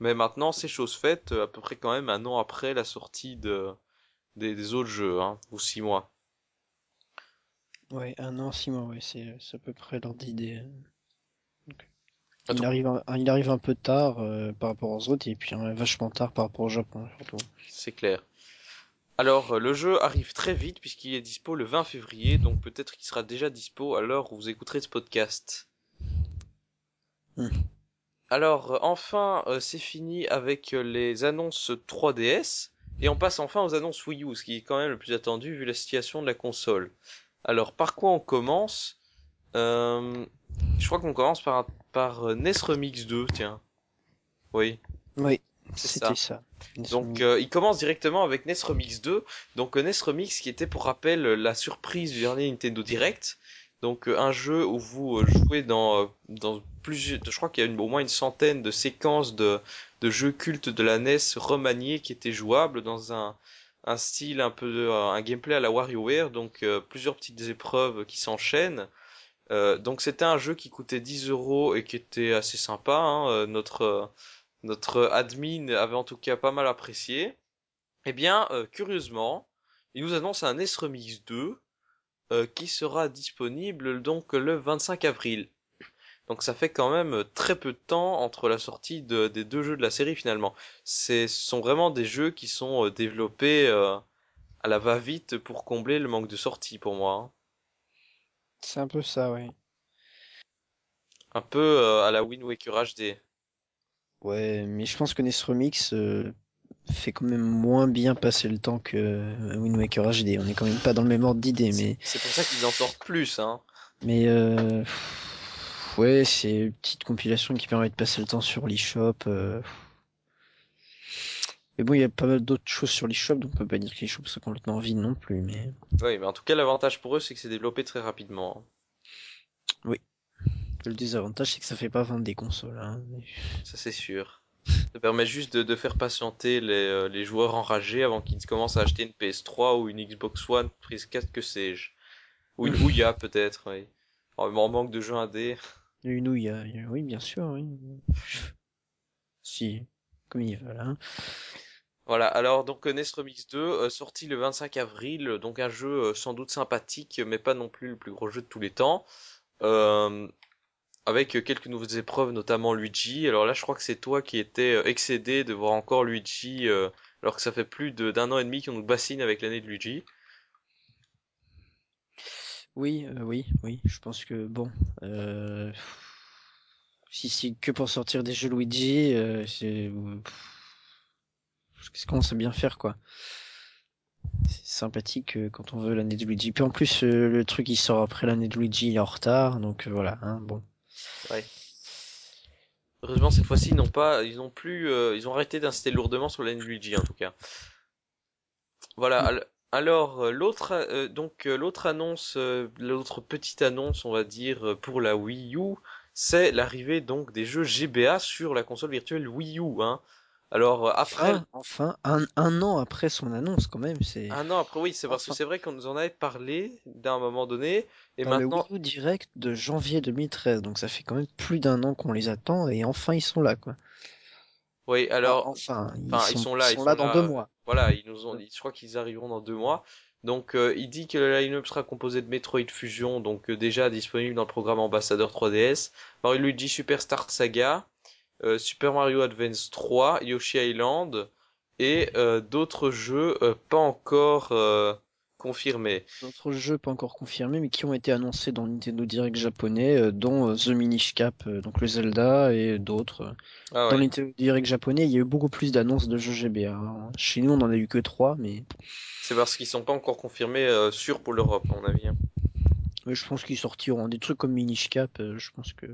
Mais maintenant, c'est chose faite, à peu près quand même un an après la sortie de des, autres jeux, hein, ou six mois. Ouais, un an, six mois, ouais, c'est à peu près l'ordre d'idée. Il arrive, un, il arrive un peu tard euh, par rapport aux autres et puis vachement tard par rapport au Japon surtout. C'est clair. Alors, euh, le jeu arrive très vite puisqu'il est dispo le 20 février, donc peut-être qu'il sera déjà dispo à l'heure où vous écouterez ce podcast. Hmm. Alors, euh, enfin, euh, c'est fini avec les annonces 3DS, et on passe enfin aux annonces Wii U, ce qui est quand même le plus attendu vu la situation de la console. Alors, par quoi on commence? Euh, Je crois qu'on commence par, par euh, NES Remix 2, tiens. Oui. Oui, C'est c'était ça. Donc euh, il commence directement avec NES Remix 2. Donc euh, NES Remix qui était pour rappel euh, la surprise du dernier Nintendo Direct. Donc euh, un jeu où vous jouez dans, dans plusieurs... Je crois qu'il y a une- au moins une centaine de séquences de, de jeux cultes de la NES remaniés qui étaient jouables dans un, un style un peu... de- un gameplay à la WarioWare. Donc euh, plusieurs petites épreuves qui s'enchaînent. Euh, donc c'était un jeu qui coûtait 10 euros et qui était assez sympa. hein. Euh, Notre... euh, notre admin avait en tout cas pas mal apprécié. Eh bien, euh, curieusement, il nous annonce un NES Remix 2 euh, qui sera disponible donc le 25 avril. Donc ça fait quand même très peu de temps entre la sortie de- des deux jeux de la série finalement. C'est- Ce sont vraiment des jeux qui sont euh, développés euh, à la va-vite pour combler le manque de sortie pour moi. hein. C'est un peu ça, ouais. Un peu euh, à la Wind Waker HD. Ouais, mais je pense que NES Remix euh, fait quand même moins bien passer le temps que euh, Wind Waker HD. On est quand même pas dans le même ordre d'idée, C'est mais c'est pour ça qu'ils en sortent plus, hein. mais euh, pff, ouais, c'est une petite compilation qui permet de passer le temps sur l'eShop. euh. Mais bon, il y a pas mal d'autres choses sur l'eShop, donc on peut pas dire que l'eShop soit complètement vide non plus. Mais Oui, mais en tout cas l'avantage pour eux c'est que c'est développé très rapidement. hein. le désavantage, c'est que ça fait pas vendre des consoles. Hein. Ça c'est sûr. Ça permet juste de, de faire patienter les, euh, les joueurs enragés avant qu'ils commencent à acheter une PS3 ou une Xbox One, prise 4 que sais-je. Ou une Ouya peut-être, oui. Oh, en manque de jeux indés. Ouya, oui, bien sûr, oui. Si, comme ils veulent. Hein. Voilà, alors donc euh, NES Remix 2, euh, sorti le 25 avril, donc un jeu euh, sans doute sympathique, mais pas non plus le plus gros jeu de tous les temps. Avec quelques nouvelles épreuves, notamment Luigi. Alors là, je crois que c'est toi qui étais excédé de voir encore Luigi, alors que ça fait plus d'un an et demi qu'on nous bassine avec l'année de Luigi. Oui, euh, oui, oui. Je pense que bon, euh, si c'est que pour sortir des jeux Luigi, euh, c'est ce qu'on commence à bien faire quoi. C'est sympathique euh, quand on veut l'année de Luigi. Puis en plus, le truc il sort après l'année de Luigi, il est en retard, donc voilà. Hein, bon. Ouais. Heureusement, cette fois-ci, ils n'ont pas, ils n'ont plus, euh, ils ont arrêté d'insister lourdement sur l'année de Luigi, en tout cas. Voilà. al- Alors, euh, l'autre, euh, donc euh, l'autre annonce, l'autre petite annonce, on va dire, pour la Wii U, c'est l'arrivée donc des jeux GBA sur la console virtuelle Wii U. Hein. Alors après, Enfin, enfin, un, un an après son annonce quand même, c'est un an après, oui, c'est parce que c'est vrai qu'on nous en avait parlé d'un moment donné, et dans le maintenant, Wii U Direct de janvier 2013, donc ça fait quand même plus d'un an qu'on les attend et enfin ils sont là quoi. Oui, Enfin, alors. enfin, ils Enfin, sont, ils sont là, ils ils sont là dans là. deux euh, mois. Voilà, ils nous ont dit, je crois qu'ils arriveront dans deux mois. Donc, euh, il dit que le line-up sera composé de Metroid Fusion, donc euh, déjà disponible dans le programme Ambassadeur 3DS, Mario Luigi Superstar Saga, euh, Super Mario Advance 3, Yoshi Island et euh, d'autres jeux euh, pas encore euh, confirmés. D'autres jeux pas encore confirmés, mais qui ont été annoncés dans Nintendo Direct japonais, euh, dont euh, The Minish Cap, euh, donc le Zelda et d'autres. Ah Dans. Nintendo Direct japonais, il y a eu beaucoup plus d'annonces de jeux GBA. Chez nous, on en a eu que trois, mais, C'est parce qu'ils sont pas encore confirmés euh, sûrs pour l'Europe, à mon avis. hein. mais je pense qu'ils sortiront. Des trucs comme Minish Cap, euh, je pense que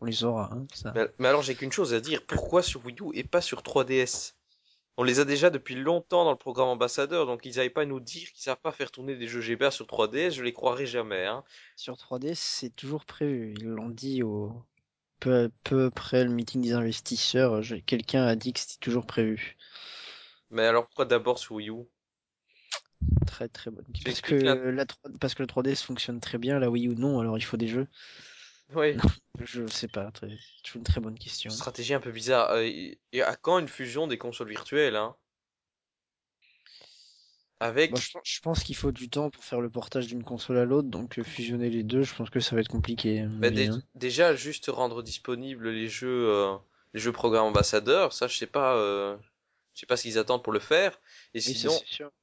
on les aura. Hein, ça. Mais, mais alors, j'ai qu'une chose à dire, pourquoi sur Wii U et pas sur 3DS? On les a déjà depuis longtemps dans le programme ambassadeur, donc ils n'allaient pas nous dire qu'ils savent pas faire tourner des jeux GBA sur 3DS, je les croirais jamais, hein. Sur 3DS, c'est toujours prévu. Ils l'ont dit au peu, peu après le meeting des investisseurs. je- Quelqu'un a dit que c'était toujours prévu. Mais alors pourquoi d'abord sur Wii U? Très très bonne. Parce que, expliques la... la, 3 parce que le 3DS fonctionne très bien, la Wii U non, alors il faut des jeux. Oui, Je sais pas, très- c'est une très bonne question. stratégie un peu bizarre. Euh, et à quand une fusion des consoles virtuelles, hein? Avec... Je, pense- je pense qu'il faut du temps pour faire le portage d'une console à l'autre, donc euh, fusionner les deux, je pense que ça va être compliqué. bah, dé- hein. déjà, juste rendre disponibles les jeux, euh, les jeux programme ambassadeur, ça je sais pas, euh, Je sais pas ce qu'ils attendent pour le faire. Et sinon,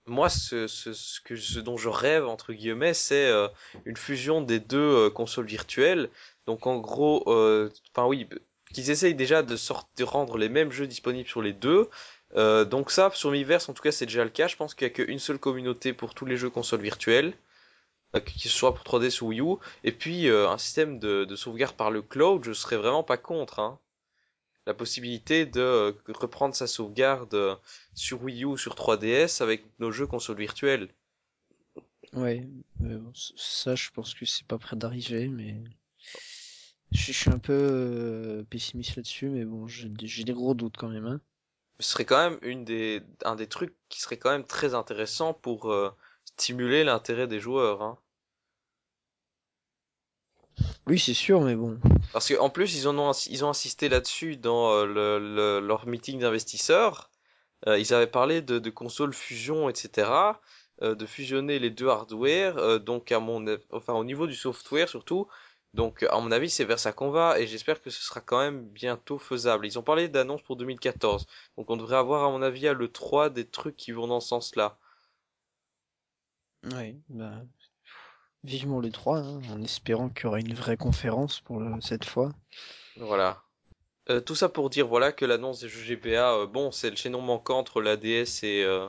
moi, ce, ce, ce que, ce dont je rêve, entre guillemets, c'est euh, une fusion des deux euh, consoles virtuelles. Donc, en gros, euh, enfin oui, qu'ils essayent déjà de, sorte, de rendre les mêmes jeux disponibles sur les deux. Euh, donc ça, sur Miiverse, en tout cas, c'est déjà le cas. Je pense qu'il y a qu'une seule communauté pour tous les jeux consoles virtuelles, que ce soit pour 3DS ou Wii U. Et puis, euh, un système de, de sauvegarde par le cloud, je serais vraiment pas contre. Hein. La possibilité de euh, reprendre sa sauvegarde euh, sur Wii U ou sur 3DS avec nos jeux consoles virtuelles. Ouais, ça, je pense que c'est pas près d'arriver, mais je je suis un peu euh, pessimiste là-dessus, mais bon, j'ai des j'ai des gros doutes quand même, hein. Ce serait quand même une des, un des trucs qui serait quand même très intéressant pour euh, stimuler l'intérêt des joueurs. Hein. Oui, c'est sûr, mais bon. Parce qu'en plus, ils en ont, ins- ils ont insisté là-dessus dans euh, le, le- leur meeting d'investisseurs. Euh, ils avaient parlé de, de consoles fusion, etc. euh, de fusionner les deux hardware. euh, donc, à mon, av- enfin, au niveau du software surtout. Donc, à mon avis, c'est vers ça qu'on va et j'espère que ce sera quand même bientôt faisable. Ils ont parlé d'annonces pour 2014. Donc, on devrait avoir, à mon avis, à l'E3 des trucs qui vont dans ce sens-là. Ouais, bah, vivement le 3, hein, en espérant qu'il y aura une vraie conférence pour le- cette fois. Voilà. Euh, tout ça pour dire, voilà, que l'annonce des jeux GBA, euh, bon, c'est le chaînon manquant entre la DS et, euh,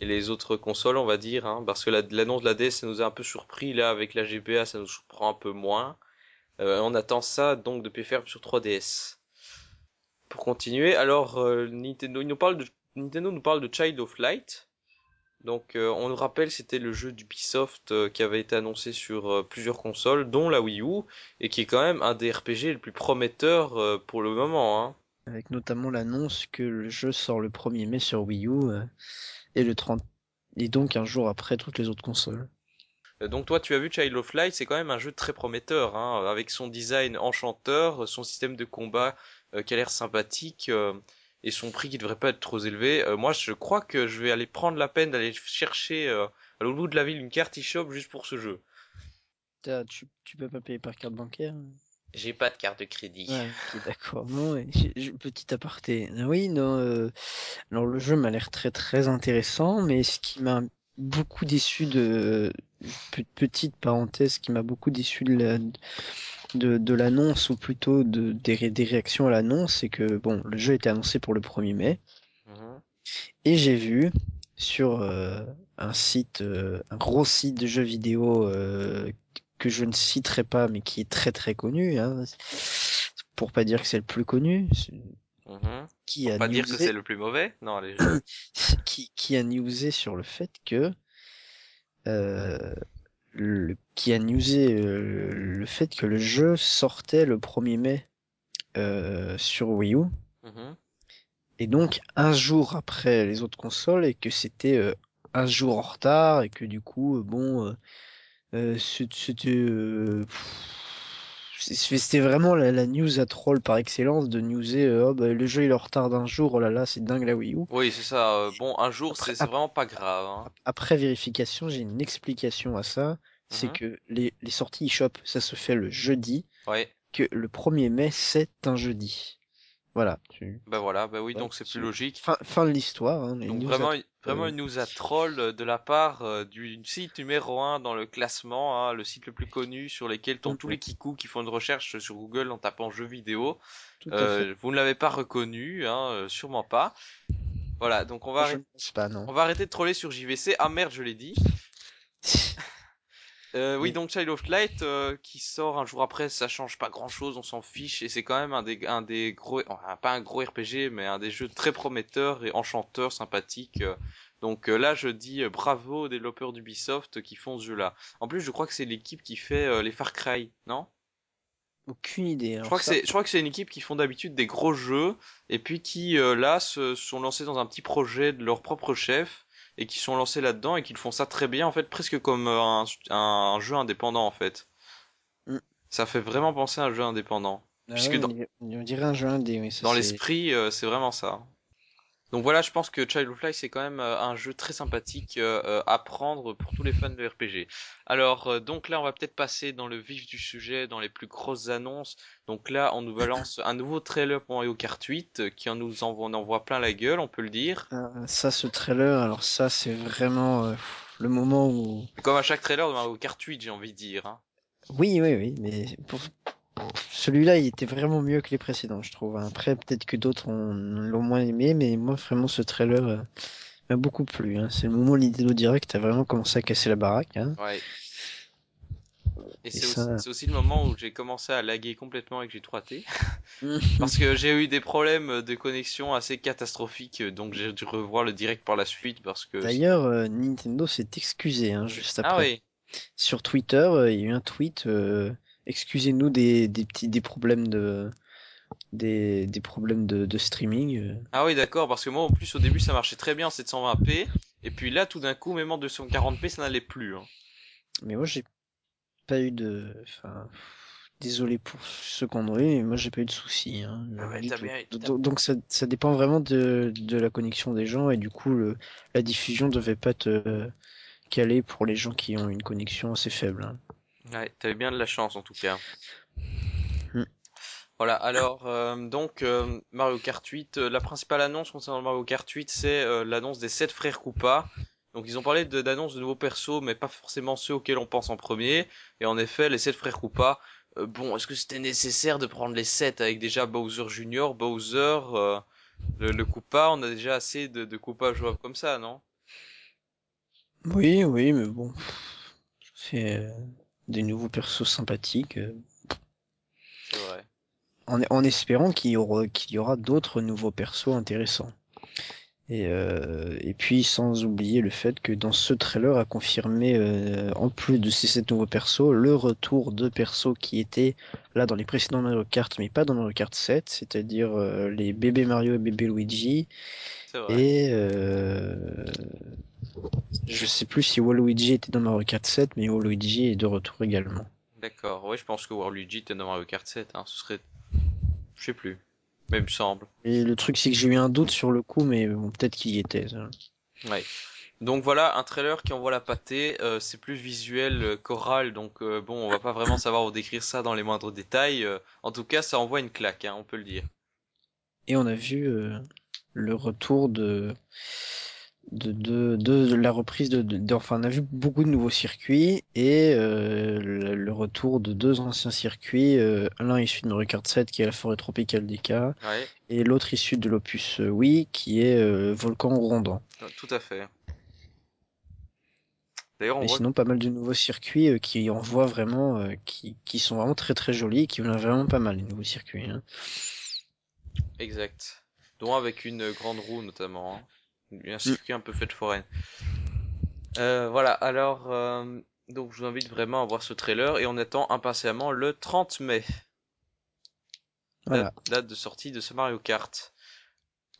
et les autres consoles, on va dire, hein, parce que la- l'annonce de la DS, ça nous a un peu surpris, là, avec la GBA, ça nous surprend un peu moins. Euh, on attend ça, donc, de PFR sur 3DS. Pour continuer, alors, euh, Nintendo, nous parle de, Nintendo nous parle de Child of Light. Donc, euh, on nous rappelle, c'était le jeu d'Ubisoft euh, qui avait été annoncé sur euh, plusieurs consoles, dont la Wii U, et qui est quand même un des RPG les plus prometteurs euh, pour le moment. Hein. Avec notamment l'annonce que le jeu sort le 1er mai sur Wii U euh, et le 30 et donc un jour après toutes les autres consoles. Donc toi, tu as vu Child of Light, c'est quand même un jeu très prometteur, hein, avec son design enchanteur, son système de combat euh, qui a l'air sympathique euh, et son prix qui devrait pas être trop élevé. Euh, moi, je crois que je vais aller prendre la peine d'aller chercher euh, à l'autre bout de la ville une carte eShop juste pour ce jeu. T'as- Tu, tu peux pas payer par carte bancaire? hein J'ai pas de carte de crédit. Ouais, ok, d'accord. Non, ouais, j'ai- j'ai- petit aparté. Oui, non, euh, alors le jeu m'a l'air très très intéressant, mais ce qui m'a beaucoup déçu de pe- petite parenthèse, ce qui m'a beaucoup déçu de la- de, de l'annonce ou plutôt de des, ré- des réactions à l'annonce, c'est que bon, le jeu était annoncé pour le 1er mai Mhm. et j'ai vu sur euh, un site, euh, un gros site de jeux vidéo euh, que je ne citerai pas, mais qui est très très connu, hein, pour pas dire que c'est le plus connu, Mhm. qui Pour a pas dire que c'est le plus mauvais. Non, allez. je- qui, qui a newsé sur le fait que euh, le, qui a newsé euh, le fait que le jeu sortait le 1er mai euh, sur Wii U Mhm. et donc un jour après les autres consoles et que c'était euh, un jour en retard et que du coup bon c'était euh, c'est- c'était vraiment la, la news à troll par excellence de newser euh, oh, bah, le jeu il est en retard d'un jour oh là là c'est dingue la Wii U Oui, c'est ça. euh, bon, un jour, Après- c'est c'est ap- vraiment pas grave. Hein. Après vérification, j'ai une explication à ça. C'est Mhm. que les, les sorties eShop, ça se fait le jeudi, Ouais. que le 1er mai, c'est un jeudi. Voilà. Tu- Bah voilà. Bah oui, Ouais, donc c'est plus logique. Fin, fin de l'histoire. Hein, Donc vraiment, vraiment une news à troll euh, de la part euh, du site numéro un dans le classement, hein, le site le plus connu sur lequel tombent tous les kikous qui font une recherche sur Google en tapant jeux vidéo. Tout à fait. Euh, vous ne l'avez pas reconnu, hein, euh, sûrement pas. Voilà, donc on va, arrêter, pas, on va arrêter de troller sur JVC. Ah merde, je l'ai dit. Euh, oui, Oui. donc Child of Light euh, qui sort un jour après, ça change pas grand chose, on s'en fiche et c'est quand même un des un des gros, enfin, pas un gros RPG, mais un des jeux très prometteurs et enchanteurs, sympathiques. euh. Donc euh, là, je dis euh, bravo aux développeurs d'Ubisoft qui font ce jeu-là. En plus, je crois que c'est l'équipe qui fait euh, les Far Cry, non? Aucune idée. Je alors crois que ça. c'est, je crois que c'est une équipe qui font d'habitude des gros jeux et puis qui euh, là se sont lancés dans un petit projet de leur propre chef et qui sont lancés là-dedans et qui font ça très bien en fait, presque comme euh, un, un jeu indépendant en fait. Mm. Ça fait vraiment penser à un jeu indépendant. Ah puisque dans- on dirait- on dirait un jeu indé, oui. ça, Dans c'est- l'esprit, euh, c'est vraiment ça. Donc voilà, je pense que Child of Light c'est quand même euh, un jeu très sympathique euh, euh, à prendre pour tous les fans de RPG. Alors donc là on va peut-être passer dans le vif du sujet, dans les plus grosses annonces. Donc là on nous balance un nouveau trailer pour Mario Kart 8 euh, qui en nous envoie, on plein la gueule, on peut le dire. Ça, ce trailer, alors ça, c'est vraiment euh, le moment où... Comme à chaque trailer de Mario Kart 8 j'ai envie de dire. Hein. Oui, oui, oui, mais pour... celui-là, il était vraiment mieux que les précédents, je trouve. Après, peut-être que d'autres ont- l'ont moins aimé, mais moi, vraiment, ce trailer euh, m'a beaucoup plu. hein. C'est le moment où Nintendo Direct a vraiment commencé à casser la baraque. Hein. Ouais. Et c'est ça- aussi, c'est aussi le moment où j'ai commencé à laguer complètement et que j'ai 3T. Parce que j'ai eu des problèmes de connexion assez catastrophiques, donc j'ai dû revoir le direct par la suite parce que... D'ailleurs, euh, Nintendo s'est excusé hein, juste après. Ah oui, Sur Twitter, euh, il y a eu un tweet. euh, Excusez-nous des, des petits des problèmes de des, des problèmes de, de streaming. euh. ah oui d'accord, parce que moi en plus au début ça marchait très bien en 720p, et puis là tout d'un coup même en 240p ça n'allait plus. Hein. Mais moi, j'ai pas eu de. Enfin, désolé pour ceux ont eu, mais moi, j'ai pas eu de soucis. Hein, Ah ouais, bien- Donc, donc ça, ça dépend vraiment de, de la connexion des gens et du coup, le, la diffusion devait pas te caler pour les gens qui ont une connexion assez faible. hein. Ouais, t'avais bien de la chance en tout cas. Hmm. Voilà, alors euh, donc euh, Mario Kart 8, euh, la principale annonce concernant Mario Kart 8, c'est euh, l'annonce des 7 frères Koopa. Donc ils ont parlé de- d'annonces de nouveaux persos, mais pas forcément ceux auxquels on pense en premier. Et en effet, les 7 frères Koopa, euh, bon, est-ce que c'était nécessaire de prendre les 7 avec déjà Bowser Junior, Bowser, euh, le, le Koopa, on a déjà assez de, de Koopa jouables comme ça, non? Oui, oui, mais bon, c'est des nouveaux persos sympathiques. euh, C'est vrai. en, en espérant qu'il y aura, qu'il y aura d'autres nouveaux persos intéressants. Et, euh, et puis sans oublier le fait que dans ce trailer a confirmé, euh, en plus de ces sept nouveaux persos, le retour de persos qui étaient là dans les précédents Mario Kart, mais pas dans Mario Kart 7, c'est-à-dire euh, les bébés Mario et bébé Luigi. Et je sais plus si Waluigi était dans Mario Kart 7, mais Waluigi est de retour également. D'accord, oui, je pense que Waluigi était dans Mario Kart 7, hein, ce serait... Je sais plus. Mais il me semble. Et le truc c'est que j'ai eu un doute sur le coup, mais bon, peut-être qu'il y était. ça. Ouais. Donc voilà, un trailer qui envoie la pâtée, euh, c'est plus visuel euh, qu'oral, donc euh, bon, on va pas vraiment savoir où décrire ça dans les moindres détails. euh, en tout cas, ça envoie une claque, hein, on peut le dire. Et on a vu euh, le retour de de, de, de la reprise de, de- enfin on a vu beaucoup de nouveaux circuits et euh, le, le retour de deux anciens circuits euh, l'un issu de Mario Kart 7 qui est la forêt tropicale d'Ika Ouais, et l'autre issu de l'opus euh, Wii qui est euh, Volcan Rondant tout à fait. D'ailleurs, on et voit... sinon pas mal de nouveaux circuits euh, qui envoient vraiment euh, qui, qui sont vraiment très très jolis qui ont vraiment pas mal les nouveaux circuits hein. Exact. Dont avec une grande roue, notamment. hein. Un circuit un peu fait de foraine. Euh, voilà, alors... euh, Donc je vous invite vraiment à voir ce trailer, et on attend impatiemment le 30 mai. voilà date, date de sortie de ce Mario Kart.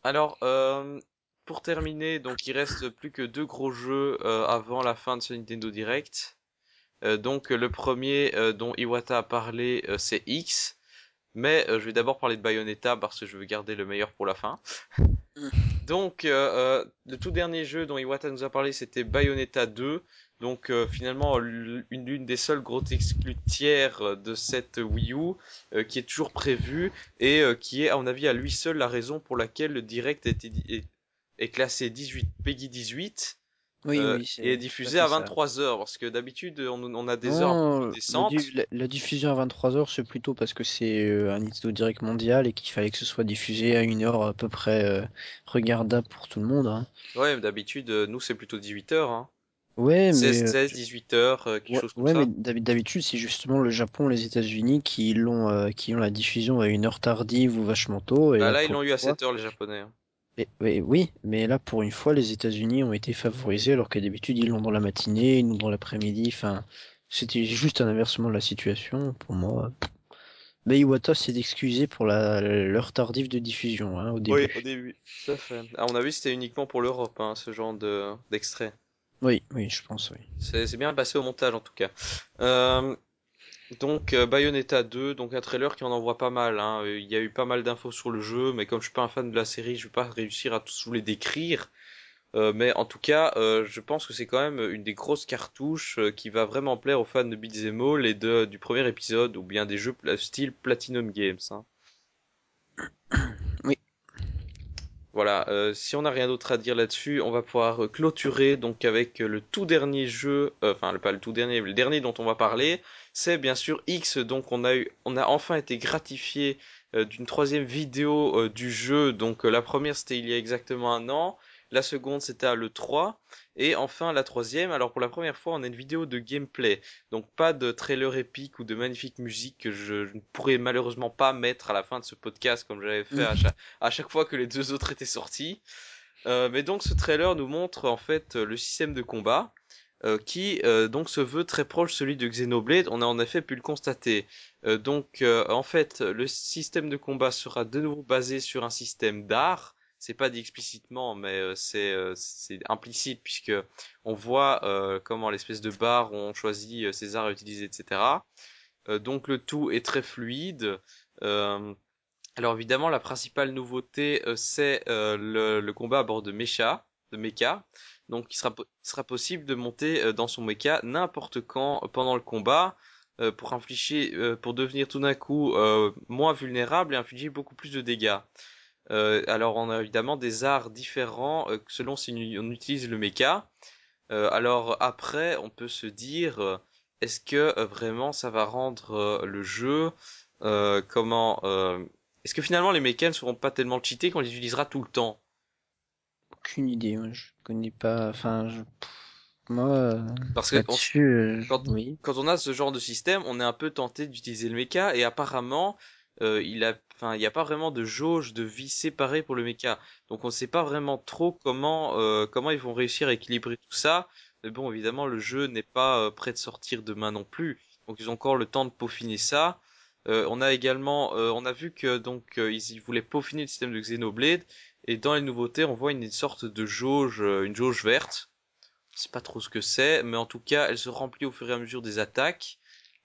Alors, euh, pour terminer, donc il reste plus que deux gros jeux euh, avant la fin de ce Nintendo Direct. Euh, donc le premier euh, dont Iwata a parlé, euh, c'est X. Mais euh, je vais d'abord parler de Bayonetta parce que je veux garder le meilleur pour la fin. Donc euh, euh, le tout dernier jeu dont Iwata nous a parlé, c'était Bayonetta 2. Donc euh, finalement l'une des seules grosses exclus tiers de cette Wii U euh, qui est toujours prévue et euh, qui est à mon avis à lui seul la raison pour laquelle le direct est, est classé 18 Peggy 18 oui euh, oui et est diffusé à ça. 23 heures parce que d'habitude on, on a des heures Non, di- la, la diffusion à 23h, c'est plutôt parce que c'est euh, un Nintendo Direct mondial et qu'il fallait que ce soit diffusé à une heure à peu près euh, regardable pour tout le monde. Hein. Ouais, mais d'habitude nous c'est plutôt 18 heures hein. Ouais, 16, mais, euh, 16, 18 heures, quelque ouais, chose comme ouais, ça. mais d'hab- d'habitude, c'est justement le Japon, les États-Unis qui l'ont, euh, qui ont la diffusion à une heure tardive ou vachement tôt. Et Bah là, ils l'ont eu à fois, 7 heures les japonais. hein. Oui, mais là, pour une fois, les États-Unis ont été favorisés alors que d'habitude, ils l'ont dans la matinée, ils l'ont dans l'après-midi. Enfin, c'était juste un inversement de la situation pour moi. Mais Iwata s'est excusé pour la l'heure tardive de diffusion hein, au début. Oui, au début. Tout à fait. À mon avis, c'était uniquement pour l'Europe, hein, ce genre de d'extrait. Oui, oui, je pense, oui. C'est c'est bien passé au montage en tout cas. Euh, Donc euh, Bayonetta 2, donc un trailer qui en envoie pas mal. Hein. Il y a eu pas mal d'infos sur le jeu, mais comme je suis pas un fan de la série, je vais pas réussir à tous vous les décrire. Euh, mais en tout cas, euh, je pense que c'est quand même une des grosses cartouches euh, qui va vraiment plaire aux fans de Beat'em All et de, du premier épisode, ou bien des jeux style Platinum Games. Hein. Oui. Voilà, euh, si on n'a rien d'autre à dire là-dessus, on va pouvoir clôturer donc avec le tout dernier jeu, euh, enfin le- pas le tout dernier, mais le dernier dont on va parler, c'est bien sûr X. Donc on a eu, on a enfin été gratifié euh, d'une troisième vidéo du jeu. Donc la première c'était il y a exactement un an, la seconde c'était à l'E3, et enfin la troisième. Alors pour la première fois on a une vidéo de gameplay, donc pas de trailer épique ou de magnifique musique que je, je ne pourrais malheureusement pas mettre à la fin de ce podcast comme j'avais fait à chaque, à chaque fois que les deux autres étaient sortis. Euh, mais donc ce trailer nous montre en fait euh, le système de combat euh, qui euh, donc se veut très proche de celui de Xenoblade. On a en effet pu le constater. Euh, donc euh, en fait le système de combat sera de nouveau basé sur un système d'art. C'est pas dit explicitement, mais euh, c'est euh, c'est implicite puisque on voit euh, comment l'espèce de barre ont choisi euh, ces arts à utiliser, etc. Donc le tout est très fluide. Alors évidemment, la principale nouveauté, c'est le, le combat à bord de mecha, de mecha. Donc il sera, sera possible de monter dans son mecha n'importe quand pendant le combat pour infliger, pour devenir tout d'un coup euh, moins vulnérable et infliger beaucoup plus de dégâts. Euh, alors on a évidemment des arts différents euh, selon si on utilise le mecha. Euh, alors après, on peut se dire, euh, est-ce que euh, vraiment ça va rendre euh, le jeu euh, comment euh, Est-ce que finalement les mechas ne seront pas tellement cheatés qu'on les utilisera tout le temps? Aucune idée, moi, je connais pas. Enfin, je... moi, euh, Parce que on- quand- oui. quand on a ce genre de système, on est un peu tenté d'utiliser le mecha et apparemment euh, il a, enfin, il n'y a pas vraiment de jauge de vie séparée pour le mecha. Donc on ne sait pas vraiment trop comment euh, comment ils vont réussir à équilibrer tout ça. Mais bon, évidemment, le jeu n'est pas euh, prêt de sortir demain non plus. Donc ils ont encore le temps de peaufiner ça. On a également, on a vu que donc ils, voulaient peaufiner le système de Xenoblade et dans les nouveautés, on voit une, sorte de jauge, une jauge verte. Je sais pas trop ce que c'est, mais en tout cas, elle se remplit au fur et à mesure des attaques.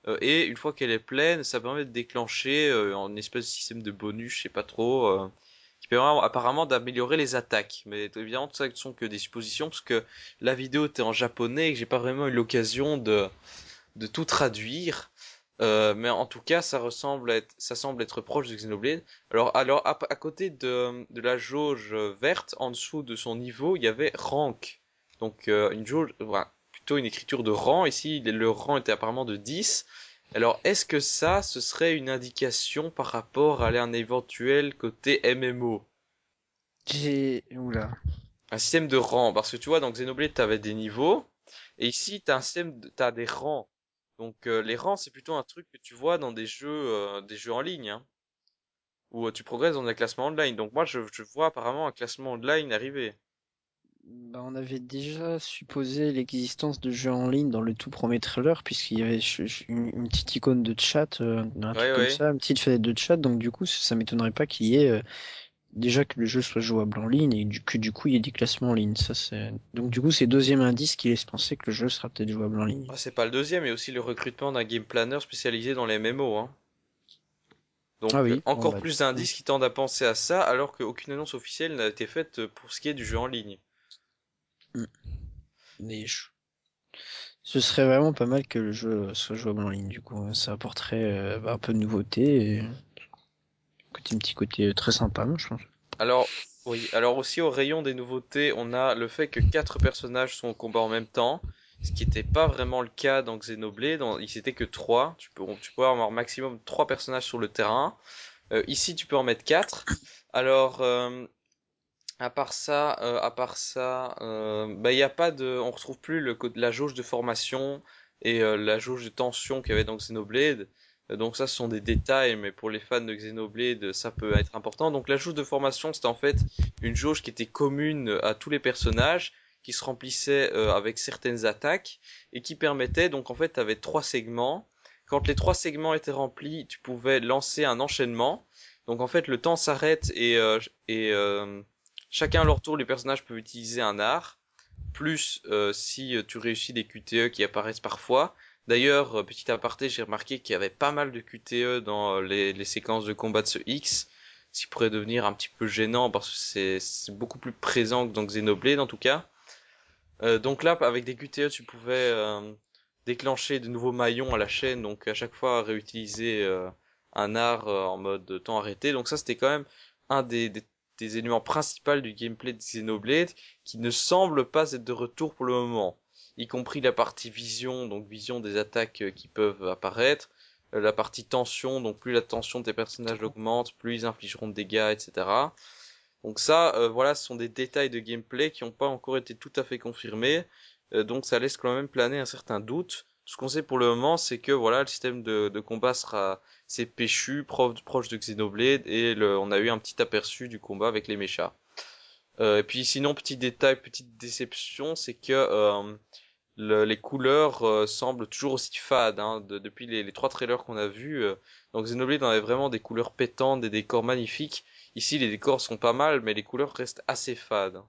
Euh, et une fois qu'elle est pleine, ça permet de déclencher euh, en espèce de système de bonus, je sais pas trop, euh, qui permet apparemment d'améliorer les attaques. Mais évidemment, tout ça ne sont que des suppositions, parce que la vidéo était en japonais et que j'ai pas vraiment eu l'occasion de, tout traduire. Mais en tout cas, ça ressemble être, semble être proche de Xenoblade. Alors, à, côté de, la jauge verte, en dessous de son niveau, il y avait rank. Donc une jauge, voilà, plutôt une écriture de rang. Ici, le rang était apparemment de 10. Alors, est-ce que ça, ce serait une indication par rapport à un éventuel côté MMO J'ai, oula. Un système de rang, parce que tu vois, dans Xenoblade, t'avais des niveaux, et ici, t'as un système, de- t'as des rangs. Donc, euh, les rangs, c'est plutôt un truc que tu vois dans des jeux, euh, des jeux en ligne, hein, où euh, tu progresses dans un classement online. Donc, moi, je, je vois apparemment un classement online arriver. Bah, on avait déjà supposé l'existence de jeux en ligne dans le tout premier trailer, puisqu'il y avait ch- ch- une, une petite icône de chat, euh, un truc Ouais, comme ouais. ça, une petite fenêtre de chat, donc du coup, ça, ça m'étonnerait pas qu'il y ait euh, déjà que le jeu soit jouable en ligne et du- que du coup il y ait des classements en ligne. Ça, c'est... Donc du coup, c'est deuxième indice qui laisse penser que le jeu sera peut-être jouable en ligne. Ah, c'est pas le deuxième, il y a aussi le recrutement d'un game planner spécialisé dans les MMO, hein. Donc, Ah oui, euh, bon, encore bah, plus d'indices qui tendent à penser à ça, alors qu'aucune annonce officielle n'a été faite pour ce qui est du jeu en ligne. Mais je- ce serait vraiment pas mal que le jeu soit jouable en ligne, du coup. Ça apporterait euh, un peu de nouveauté et côté, un petit côté euh, très sympa, moi, je pense. Alors, oui, alors aussi au rayon des nouveautés, on a le fait que quatre personnages sont au combat en même temps, ce qui n'était pas vraiment le cas dans Xenoblade, dans, il s'était que trois, tu peux, tu peux avoir maximum trois personnages sur le terrain. Euh, ici, tu peux en mettre quatre. Alors, euh, à part ça, euh, à part ça, euh, bah y a pas de, on retrouve plus le la jauge de formation et euh, la jauge de tension qu'il y avait dans Xenoblade. Euh, donc ça, ce sont des détails, mais pour les fans de Xenoblade, ça peut être important. Donc la jauge de formation, c'était en fait une jauge qui était commune à tous les personnages, qui se remplissait euh, avec certaines attaques et qui permettait, donc en fait, tu trois segments. Quand les trois segments étaient remplis, tu pouvais lancer un enchaînement. Donc en fait, le temps s'arrête et, euh, euh, Chacun à leur tour, les personnages peuvent utiliser un art, plus euh, si euh, tu réussis des QTE qui apparaissent parfois, D'ailleurs, euh, petit aparté, j'ai remarqué qu'il y avait pas mal de QTE dans les, séquences de combat de ce X, ce qui pourrait devenir un petit peu gênant parce que c'est beaucoup plus présent que dans Xenoblade en tout cas. Donc là, avec des QTE, tu pouvais déclencher de nouveaux maillons à la chaîne, donc à chaque fois réutiliser un art en mode temps arrêté. Donc ça, c'était quand même un des, des éléments principaux du gameplay de Xenoblade qui ne semble pas être de retour pour le moment, y compris la partie vision, donc vision des attaques euh, qui peuvent apparaître, euh, la partie tension, donc plus la tension de tes personnages augmente, plus ils infligeront de dégâts, etc. Donc ça, euh, voilà, ce sont des détails de gameplay qui n'ont pas encore été tout à fait confirmés, donc ça laisse quand même planer un certain doute. Ce qu'on sait pour le moment, c'est que voilà, le système de, de combat sera c'est péchu, proche, de Xenoblade, et on a eu un petit aperçu du combat avec les mechas. Euh, et puis sinon, petit détail, petite déception, c'est que euh, le- les couleurs euh, semblent toujours aussi fades. Hein, de- depuis les, trois trailers qu'on a vus, euh, donc Xenoblade on avait vraiment des couleurs pétantes, des décors magnifiques. Ici, les décors sont pas mal, mais les couleurs restent assez fades.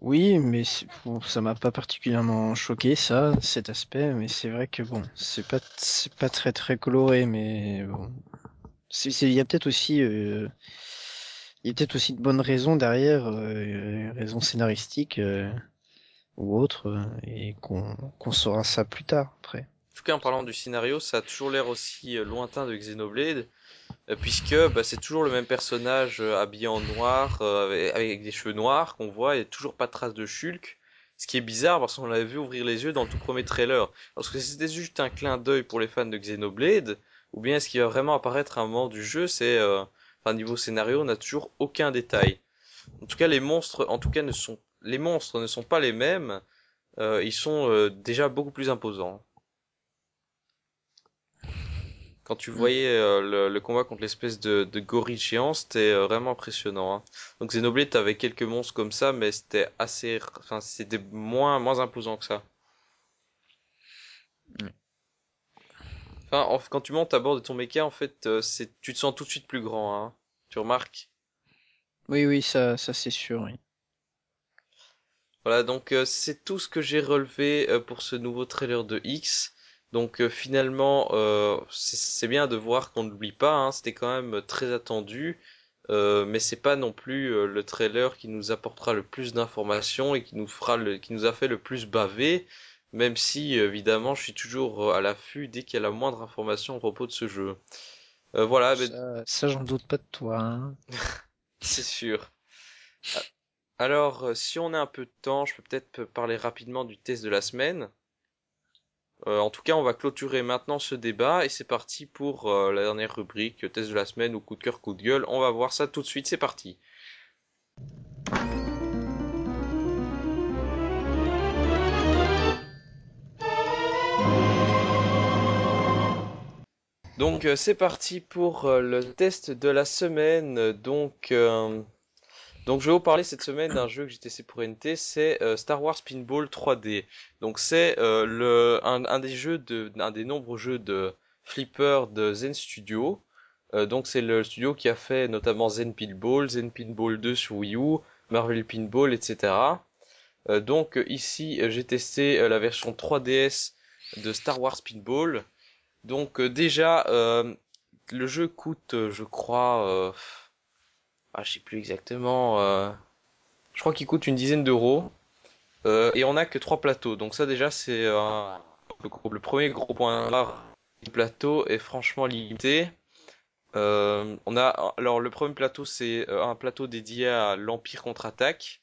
Oui, mais bon, ça m'a pas particulièrement choqué ça, cet aspect, mais c'est vrai que bon, c'est pas c'est pas très très coloré, mais bon, il y a peut-être aussi euh, il y a peut-être aussi de bonnes raisons derrière, euh, raisons scénaristiques euh, ou autres, euh, et qu'on qu'on saura ça plus tard après. En tout cas, en parlant du scénario, ça a toujours l'air aussi euh, lointain de Xenoblade, euh, puisque bah, c'est toujours le même personnage euh, habillé en noir, euh, avec, des cheveux noirs qu'on voit, et toujours pas de trace de Shulk. Ce qui est bizarre parce qu'on l'avait vu ouvrir les yeux dans le tout premier trailer. Parce que c'était juste un clin d'œil pour les fans de Xenoblade, ou bien est-ce qu'il va vraiment apparaître à un moment du jeu, c'est... Euh... Enfin, niveau scénario, on n'a toujours aucun détail. En tout cas, les monstres, en tout cas, ne sont... Les monstres ne sont pas les mêmes, ils sont déjà beaucoup plus imposants. Quand tu Mm. voyais euh, le, le combat contre l'espèce de, de gorille géant, c'était euh, vraiment impressionnant. Hein. Donc Xenoblade, t'avais quelques monstres comme ça, mais c'était assez, enfin c'était moins moins imposant que ça. Mm. Enfin, en- quand tu montes à bord de ton mecha, en fait, euh, c'est, tu te sens tout de suite plus grand. Hein. Tu remarques? Oui, oui, ça ça c'est sûr, oui. Voilà, donc euh, c'est tout ce que j'ai relevé euh, pour ce nouveau trailer de X. Donc euh, finalement, euh, c'est bien de voir qu'on n'oublie pas, hein, c'était quand même très attendu, euh, mais c'est pas non plus euh, le trailer qui nous apportera le plus d'informations et qui nous fera le, qui nous a fait le plus baver, même si évidemment je suis toujours à l'affût dès qu'il y a la moindre information à propos de ce jeu. Euh, voilà, Ça, ça j'en doute pas de toi, hein. c'est sûr. Alors, euh, si on a un peu de temps, je peux peut-être parler rapidement du test de la semaine. Euh, en tout cas, on va clôturer maintenant ce débat et c'est parti pour euh, la dernière rubrique, test de la semaine ou coup de cœur, coup de gueule. On va voir ça tout de suite, c'est parti. Donc euh, c'est parti pour le test de la semaine. Donc, donc je vais vous parler cette semaine d'un jeu que j'ai testé pour NT, c'est euh, Star Wars Pinball 3D. Donc c'est euh, un, un des jeux de un des nombreux jeux de flipper de Zen Studio. Euh, donc c'est le studio qui a fait notamment Zen Pinball, Zen Pinball 2 sur Wii U, Marvel Pinball, etc. Euh, donc ici j'ai testé euh, la version 3DS de Star Wars Pinball. Donc déjà le jeu coûte je crois ah je sais plus exactement euh, je crois qu'il coûte une dizaine d'euros Euh, et on a que trois plateaux. Donc ça déjà c'est euh, le, premier gros point noir. Le plateau est franchement limité. Euh, on a alors le premier plateau c'est un plateau dédié à l'Empire contre-attaque.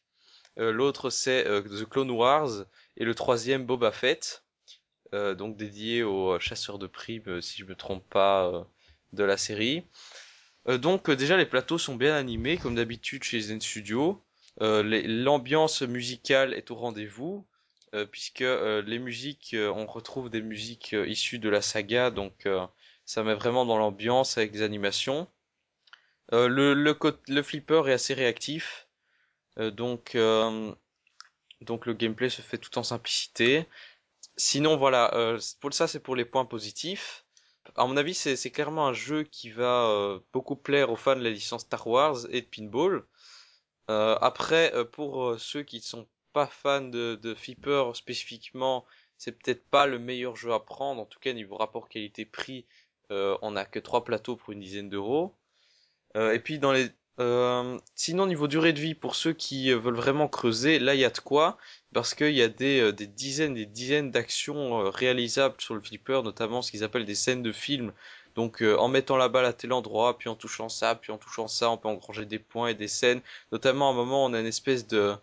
L'autre c'est The Clone Wars et le troisième Boba Fett, donc dédié aux chasseurs de primes si je me trompe pas de la série. Euh, donc euh, déjà les plateaux sont bien animés comme d'habitude chez Zen Studio. Euh, L'ambiance musicale est au rendez-vous puisque les musiques, on retrouve des musiques issues de la saga, donc ça met vraiment dans l'ambiance avec des animations. Euh, le, le, le flipper est assez réactif, euh, donc euh, donc le gameplay se fait tout en simplicité. Sinon voilà, pour ça c'est pour les points positifs. À mon avis, c'est clairement un jeu qui va euh, beaucoup plaire aux fans de la licence Star Wars et de Pinball. Euh, après, euh, pour ceux qui ne sont pas fans de, de flipper spécifiquement, c'est peut-être pas le meilleur jeu à prendre. En tout cas, niveau rapport qualité-prix, on a que trois plateaux pour une dizaine d'euros. Et puis dans les euh, sinon niveau durée de vie pour ceux qui veulent vraiment creuser, là il y a de quoi parce qu'il y a des, des dizaines des dizaines d'actions réalisables sur le flipper, notamment ce qu'ils appellent des scènes de film. Donc en mettant la balle à tel endroit, puis en touchant ça, puis en touchant ça, on peut engranger des points et des scènes. Notamment à un moment on a une espèce de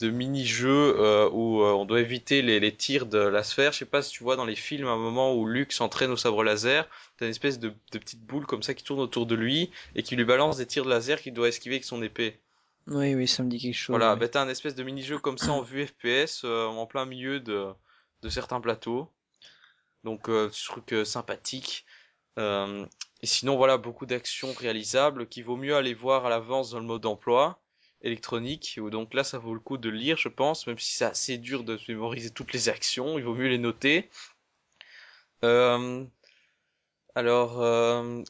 de mini-jeux euh, où euh, on doit éviter les, les, tirs de la sphère. Je sais pas si tu vois dans les films un moment où Luke s'entraîne au sabre laser, t'as une espèce de, de petite boule comme ça qui tourne autour de lui et qui lui balance des tirs de laser qu'il doit esquiver avec son épée. Oui, oui, ça me dit quelque chose. Voilà, oui. bah, t'as un espèce de mini-jeu comme ça en vue FPS euh, en plein milieu de, de certains plateaux. Donc, euh, truc euh, sympathique. Euh, et sinon, voilà, beaucoup d'actions réalisables qu'il vaut mieux aller voir à l'avance dans le mode d'emploi électronique, donc là ça vaut le coup de lire je pense, même si c'est assez dur de mémoriser toutes les actions, il vaut mieux les noter. Euh, alors euh,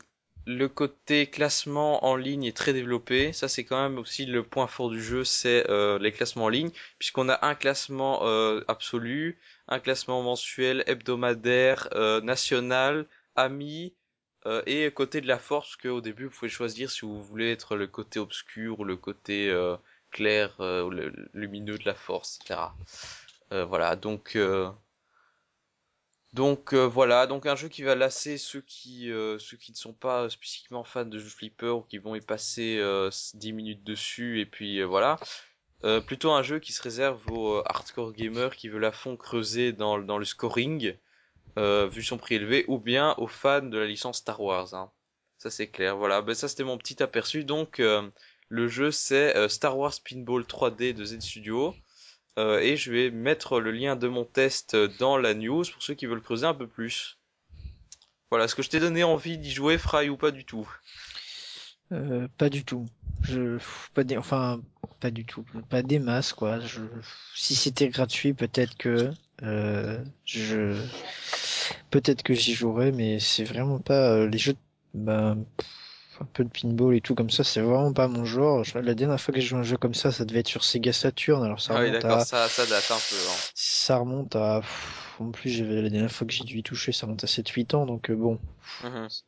le côté classement en ligne est très développé, ça c'est quand même aussi le point fort du jeu, c'est euh, les classements en ligne, puisqu'on a un classement euh, absolu, un classement mensuel, hebdomadaire, euh, national, ami, euh, et côté de la force, que au début vous pouvez choisir si vous voulez être le côté obscur ou le côté euh, clair euh, ou lumineux de la force, etc. Voilà, donc donc voilà, donc un jeu qui va lasser ceux qui ceux qui ne sont pas spécifiquement fans de jeux flipper ou qui vont y passer 10 minutes dessus et puis voilà. plutôt un jeu qui se réserve aux hardcore gamers qui veulent à fond creuser dans le scoring euh, vu son prix élevé, ou bien aux fans de la licence Star Wars. Hein. Ça c'est clair. Voilà, ben, ça c'était mon petit aperçu. Donc euh, le jeu c'est euh, Star Wars Pinball 3D de Z Studio. Euh, et je vais mettre le lien de mon test dans la news pour ceux qui veulent creuser un peu plus. Voilà, est-ce que je t'ai donné envie d'y jouer, Fry, ou pas du tout? Euh, pas du tout. Je, pas des, enfin, pas du tout. Pas des masses, quoi. Je, si c'était gratuit, peut-être que, je, peut-être que j'y jouerais, mais c'est vraiment pas euh, les jeux, ben, un peu de pinball et tout comme ça, c'est vraiment pas mon genre. Je- La dernière fois que j'ai joué un jeu comme ça, ça devait être sur Sega Saturn. Alors ça Ah oui, remonte d'accord, à, ça, ça date un peu. Hein. ça remonte à, en plus, j'avais la dernière fois que j'ai dû y toucher, ça remonte à 7-8 ans, donc euh, bon.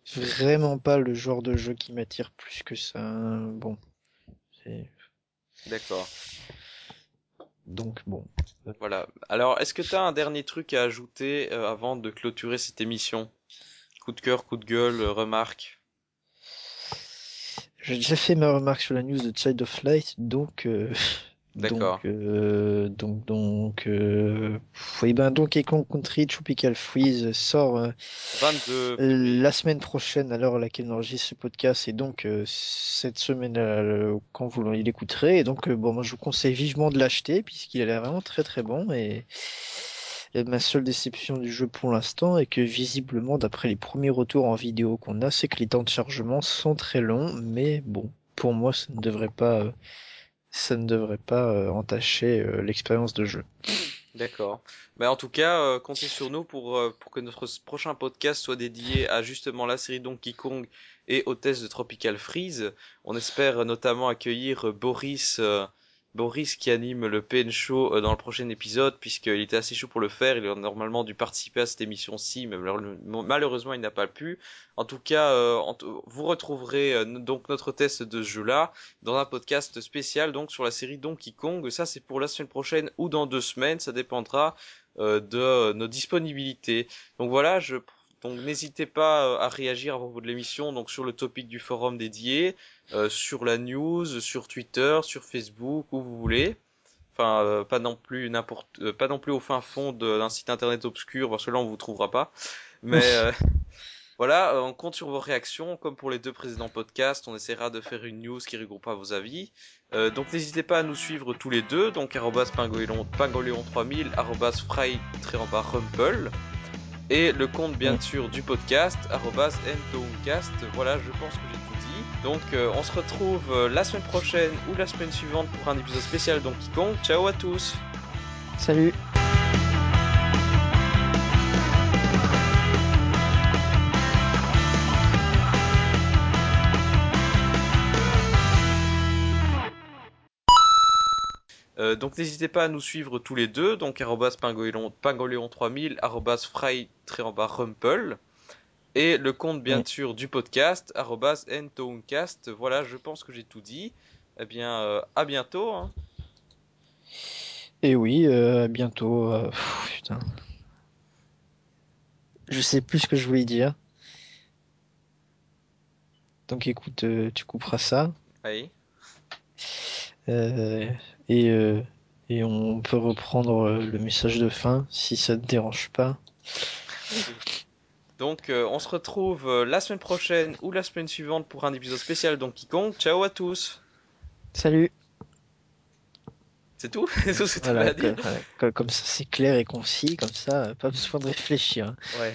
C'est vraiment pas le genre de jeu qui m'attire plus que ça. Bon. C'est- D'accord. Donc bon. Voilà. Alors, est-ce que tu as un dernier truc à ajouter euh, avant de clôturer cette émission? Coup de cœur, coup de gueule, euh, remarque J'ai déjà fait ma remarque sur la news de Child of Light, donc euh, D'accord. donc euh, donc donc euh, oui ben Donkey Kong Country Tropical Freeze sort euh, 22 Euh, La semaine prochaine, à l'heure à laquelle on enregistre ce podcast, et donc euh, cette semaine euh, quand vous l'écouterez. Et donc, bon, moi je vous conseille vivement de l'acheter puisqu'il a l'air vraiment très très bon. Et, et ma seule déception du jeu pour l'instant est que visiblement, d'après les premiers retours en vidéo qu'on a, c'est que les temps de chargement sont très longs. Mais bon, pour moi, ça ne devrait pas, euh, ça ne devrait pas euh, entacher euh, l'expérience de jeu. D'accord. Mais en tout cas, euh, comptez sur nous pour, euh, pour que notre prochain podcast soit dédié à justement la série Donkey Kong et test de Tropical Freeze. On espère notamment accueillir Boris, Boris qui anime le PN Show euh, dans le prochain épisode, puisqu'il était assez chaud pour le faire. Il aurait normalement dû participer à cette émission-ci, mais malheure- malheureusement il n'a pas pu. En tout cas, euh, vous retrouverez euh, donc notre test de ce jeu-là dans un podcast spécial donc sur la série Donkey Kong. Ça c'est pour la semaine prochaine ou dans deux semaines, ça dépendra de nos disponibilités. Donc voilà, je donc n'hésitez pas euh, à réagir à propos de l'émission donc sur le topic du forum dédié, euh, sur la news, sur Twitter, sur Facebook où vous voulez. Enfin, euh, pas non plus n'importe, euh, pas non plus au fin fond d'un site internet obscur parce que là on vous trouvera pas. Mais euh, voilà, euh, on compte sur vos réactions. Comme pour les deux précédents podcasts, on essaiera de faire une news qui regroupera vos avis. Euh, donc n'hésitez pas à nous suivre tous les deux, donc arrobas pingoléon, pingoléon 3000, arrobas fry, Et le compte bien sûr du podcast, ntoucast. Voilà, je pense que j'ai tout dit. Donc euh, on se retrouve euh, la semaine prochaine ou la semaine suivante pour un épisode spécial Donkey Kong. Ciao à tous Salut! Euh, donc n'hésitez pas à nous suivre tous les deux, donc arrobas pingoléon, pingoléon 3000, arrobas fry rumple, et le compte bien Oui. sûr du podcast, arrobas ntowncast. Voilà, je pense que j'ai tout dit. Eh bien, euh, à bientôt. hein. Et oui, euh, à bientôt. pff, putain. Je sais plus ce que je voulais dire. Donc écoute, tu couperas ça. Euh, et, euh, et on peut reprendre euh, le message de fin si ça te dérange pas. Donc, euh, on se retrouve euh, la semaine prochaine ou la semaine suivante pour un épisode spécial Donkey Kong. Ciao à tous. Salut! C'est tout? C'est tout ce que tu Voilà, à dire co- voilà, co- comme ça c'est clair et concis, comme ça, pas besoin de réfléchir. Ouais,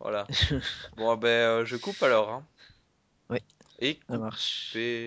voilà. Bon, ben, euh, je coupe alors. Hein. Ouais. Et Ça marche. couper.